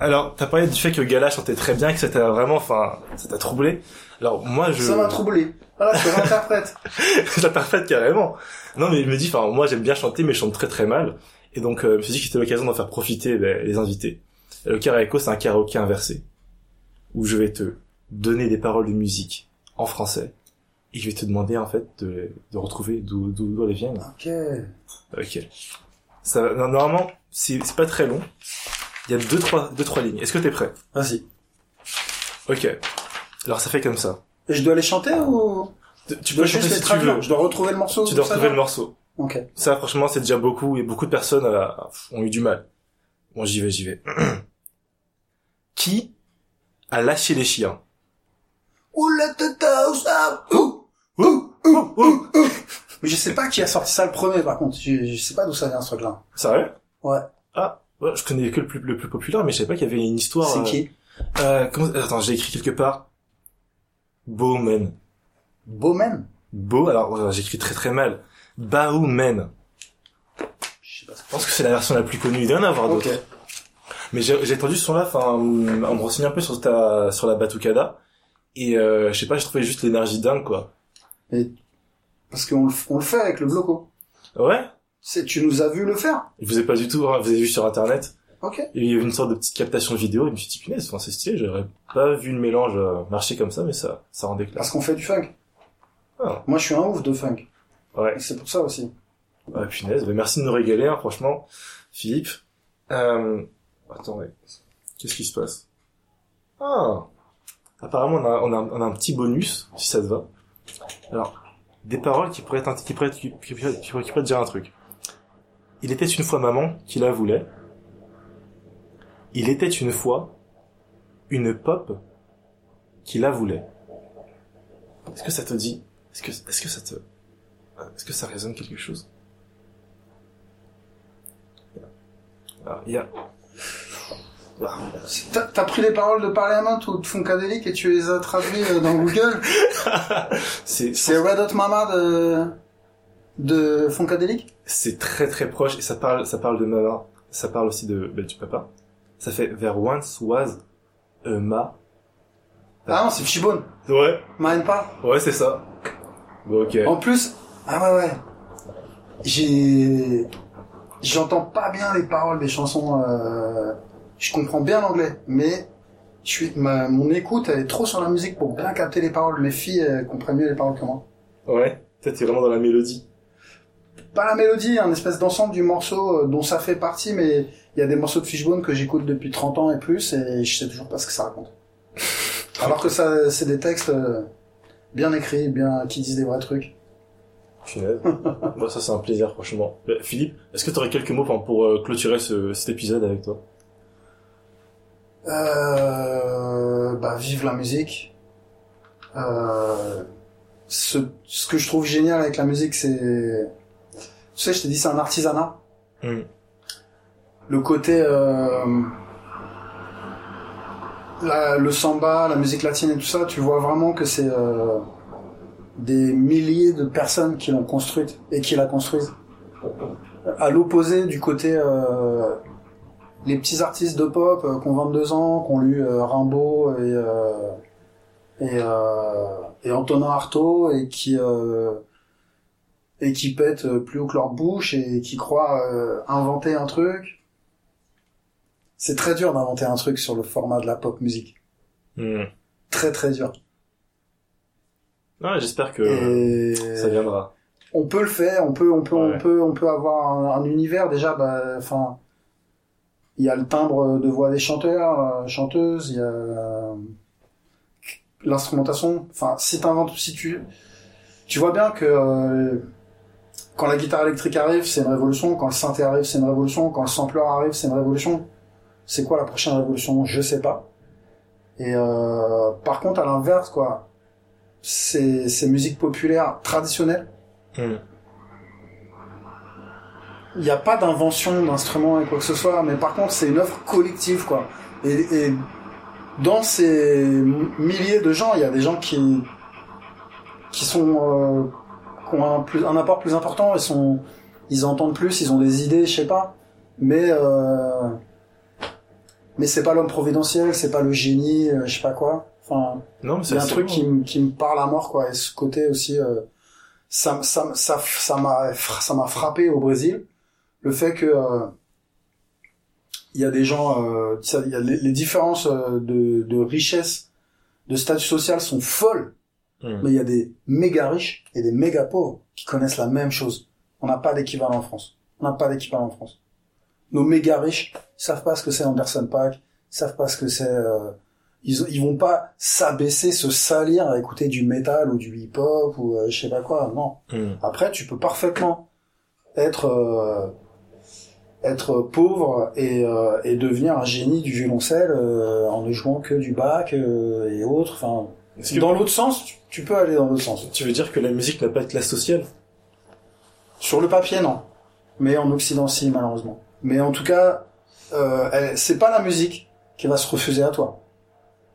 Alors, t'as parlé du fait que Gala chantait très bien, que ça t'a vraiment, enfin, ça t'a troublé. Alors, moi, je... Ça m'a troublé. Voilà, je l'interprète. fait carrément. Non, mais je me dis, enfin, moi, j'aime bien chanter, mais je chante très très mal. Et donc, euh, je me suis dit que c'était l'occasion d'en faire profiter ben, les invités. Et le karaoke, c'est un karaoké inversé. Où je vais te donner des paroles de musique en français. Et je vais te demander, en fait, de, de retrouver d'où, d'où, elles viennent. Ok. Ok. Ça, va- non, normalement, c'est, c'est pas très long. Il y a deux, trois, deux, trois lignes. Est-ce que t'es prêt? Vas-y. Ok. Alors, ça fait comme ça. Et je dois les chanter ou Tu je dois chanter juste si les tu veux. Je dois retrouver le morceau Tu dois retrouver le morceau. Ok. Ça, franchement, c'est déjà beaucoup, et beaucoup de personnes euh, ont eu du mal. Bon, j'y vais, j'y vais. Qui a lâché les chiens? Out. Ouh, ouh, ouh, ouh, ouh. Mais je sais pas qui a sorti ça le premier, par contre. Je, je sais pas d'où ça vient, ce truc-là. Sérieux? Ouais. Ah, ouais, je connais que le plus, le plus populaire, mais je savais pas qu'il y avait une histoire... C'est euh, qui? euh, comment... Attends, j'ai écrit quelque part. Bowman. Bowman? Beau, alors euh, j'écris très très mal. Bowman. Je sais pas. Je pense que c'est la version la plus connue. Il doit y en avoir d'autres. Mais j'ai j'ai entendu ce son-là, enfin, en me renseignant un peu sur ta, sur la batucada. Et euh, je sais pas, je trouvais juste l'énergie dingue, quoi. Parce qu'on le, on le fait avec le bloco. Ouais C'est, tu nous as vu le faire? Je vous ai pas du tout, hein, vous avez vu sur internet. Ok. Il y avait une sorte de petite captation vidéo, et je me suis dit, punaise, enfin, c'est stylé, j'aurais pas vu le mélange euh, marcher comme ça, mais ça, ça rendait clair. Parce qu'on fait du funk. Ah. Moi, je suis un ouf de funk. Ouais. C'est pour ça aussi. Ouais, punaise, bah, merci de nous régaler, hein, franchement. Philippe. Euh... Attends. Qu'est-ce qui se passe? Ah Apparemment, on a, on, a, on a un petit bonus, si ça te va. Alors, des paroles qui pourraient, être, qui pourraient, qui, qui, qui pourraient dire un truc. Il était une fois maman qui la voulait. Il était une fois une pop qui la voulait. Est-ce que ça te dit? Est-ce que, est-ce que ça te... Est-ce que ça résonne quelque chose? Alors, il y a... Ah, T'as, t'as pris les paroles de Parliament ou de Funkadelic et tu les as traduits euh, dans Google? C'est C'est Red Hot Mama de, de Funkadelic? C'est très très proche et ça parle ça parle de maman, ça parle aussi de bah, du papa. Ça fait There once was a ma. Ah non, c'est Fishbone. Ouais, Mine pas. ouais c'est ça. Bon, ok. En plus, ah ouais ouais. j'ai j'entends pas bien les paroles des chansons. Euh, je comprends bien l'anglais, mais je suis ma, mon écoute elle est trop sur la musique pour bien capter les paroles. Mes filles elles comprennent mieux les paroles que moi. Ouais. Toi, t'es vraiment dans la mélodie. Pas la mélodie, un espèce d'ensemble du morceau euh, dont ça fait partie, mais il y a des morceaux de Fishbone que j'écoute depuis 30 ans et plus et je sais toujours pas ce que ça raconte. Alors que ça, c'est des textes euh, bien écrits, bien qui disent des vrais trucs. Punaise. Bon, ça, c'est un plaisir, franchement. Euh, Philippe, est-ce que t'aurais quelques mots pour, pour, euh, clôturer ce, cet épisode avec toi? Euh, bah, vive la musique. Euh, ce, ce que je trouve génial avec la musique, c'est, tu sais, je t'ai dit, c'est un artisanat. Hmm. Le côté, euh, la- le samba, la musique latine et tout ça, tu vois vraiment que c'est euh, des milliers de personnes qui l'ont construite et qui la construisent. À l'opposé du côté euh, les petits artistes de pop euh, qui ont 22 ans, qui ont lu euh, Rimbaud et euh, et, euh, et Antonin Artaud et qui euh, et qui pètent plus haut que leur bouche et qui croient euh, inventer un truc. C'est très dur d'inventer un truc sur le format de la pop musique. Hmm. Très très dur. Ah, j'espère que Et ça viendra. on peut le faire, on peut, on peut, Ouais. on peut, on peut avoir un, un univers déjà. Bah, enfin, il y a le timbre de voix des chanteurs, euh, chanteuses, il y a euh, l'instrumentation. Enfin, si t'inventes, si tu, tu vois bien que euh, quand la guitare électrique arrive, c'est une révolution. Quand le synthé arrive, c'est une révolution. Quand le sampler arrive, c'est une révolution. C'est quoi la prochaine révolution? Je sais pas. Et euh, par contre, à l'inverse, quoi, ces, ces musiques populaires traditionnelles Hmm. il n'y a pas d'invention d'instrument et quoi que ce soit, mais par contre, c'est une œuvre collective, quoi. Et, et dans ces milliers de gens, il y a des gens qui qui sont euh, qui ont un, plus, un apport plus important, ils sont ils entendent plus, ils ont des idées, je sais pas. Mais euh, mais c'est pas l'homme providentiel, c'est pas le génie, euh, je sais pas quoi. Enfin, Non, c'est un truc qui, me- qui me parle à mort quoi. Et ce côté aussi euh, ça ça ça ça m'a ça m'a frappé au Brésil. Le fait que euh, il y a des gens euh, il y a les, les différences euh, de, de richesse de statut social sont folles. Hmm. mais il y a des méga riches et des méga pauvres qui connaissent la même chose. On n'a pas d'équivalent en France. On n'a pas d'équivalent en France. Nos méga riches savent pas ce que c'est Anderson ils savent pas ce que c'est euh, ils, ils vont pas s'abaisser, se salir à écouter du métal ou du hip-hop ou euh, je sais pas quoi. Non. Hmm. Après, tu peux parfaitement être euh, être pauvre et, euh, et devenir un génie du violoncelle euh, en ne jouant que du Bach euh, et autres. Enfin, dans l'autre sens, tu, tu peux aller dans l'autre sens. tu veux dire que la musique n'a pas de classe sociale? Sur le papier, non. Mais en Occident, si, malheureusement. Mais en tout cas, euh, c'est pas la musique qui va se refuser à toi.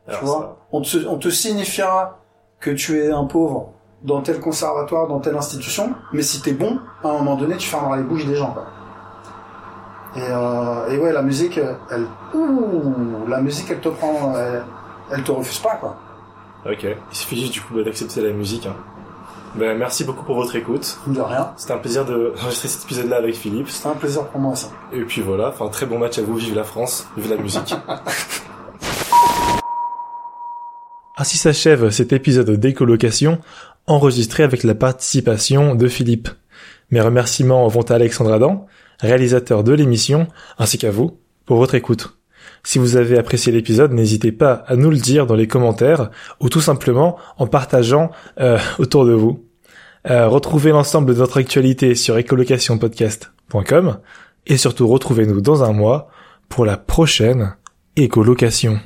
Alors, tu vois, on te, on te signifiera que tu es un pauvre dans tel conservatoire, dans telle institution, mais si t'es bon, à un moment donné, tu fermeras les bouches des gens, quoi. Et, euh, et ouais, la musique, elle, ouh, la musique, elle te prend, elle, elle te refuse pas, quoi. ça Ok. Il suffit juste du coup bah, d'accepter la musique. Hein. Ben, merci beaucoup pour votre écoute. De rien. C'était un plaisir de enregistrer cet épisode-là avec Philippe. C'était un plaisir pour moi, aussi. Et puis voilà, enfin très bon match à vous, vive la France, vive la musique. Ainsi s'achève cet épisode de décolocation enregistré avec la participation de Philippe. Mes remerciements vont à Alexandre Adam, réalisateur de l'émission, ainsi qu'à vous pour votre écoute. Si vous avez apprécié l'épisode, n'hésitez pas à nous le dire dans les commentaires ou tout simplement en partageant euh, autour de vous. Euh, retrouvez l'ensemble de notre actualité sur écolocationpodcast.com et surtout retrouvez-nous dans un mois pour la prochaine écolocation.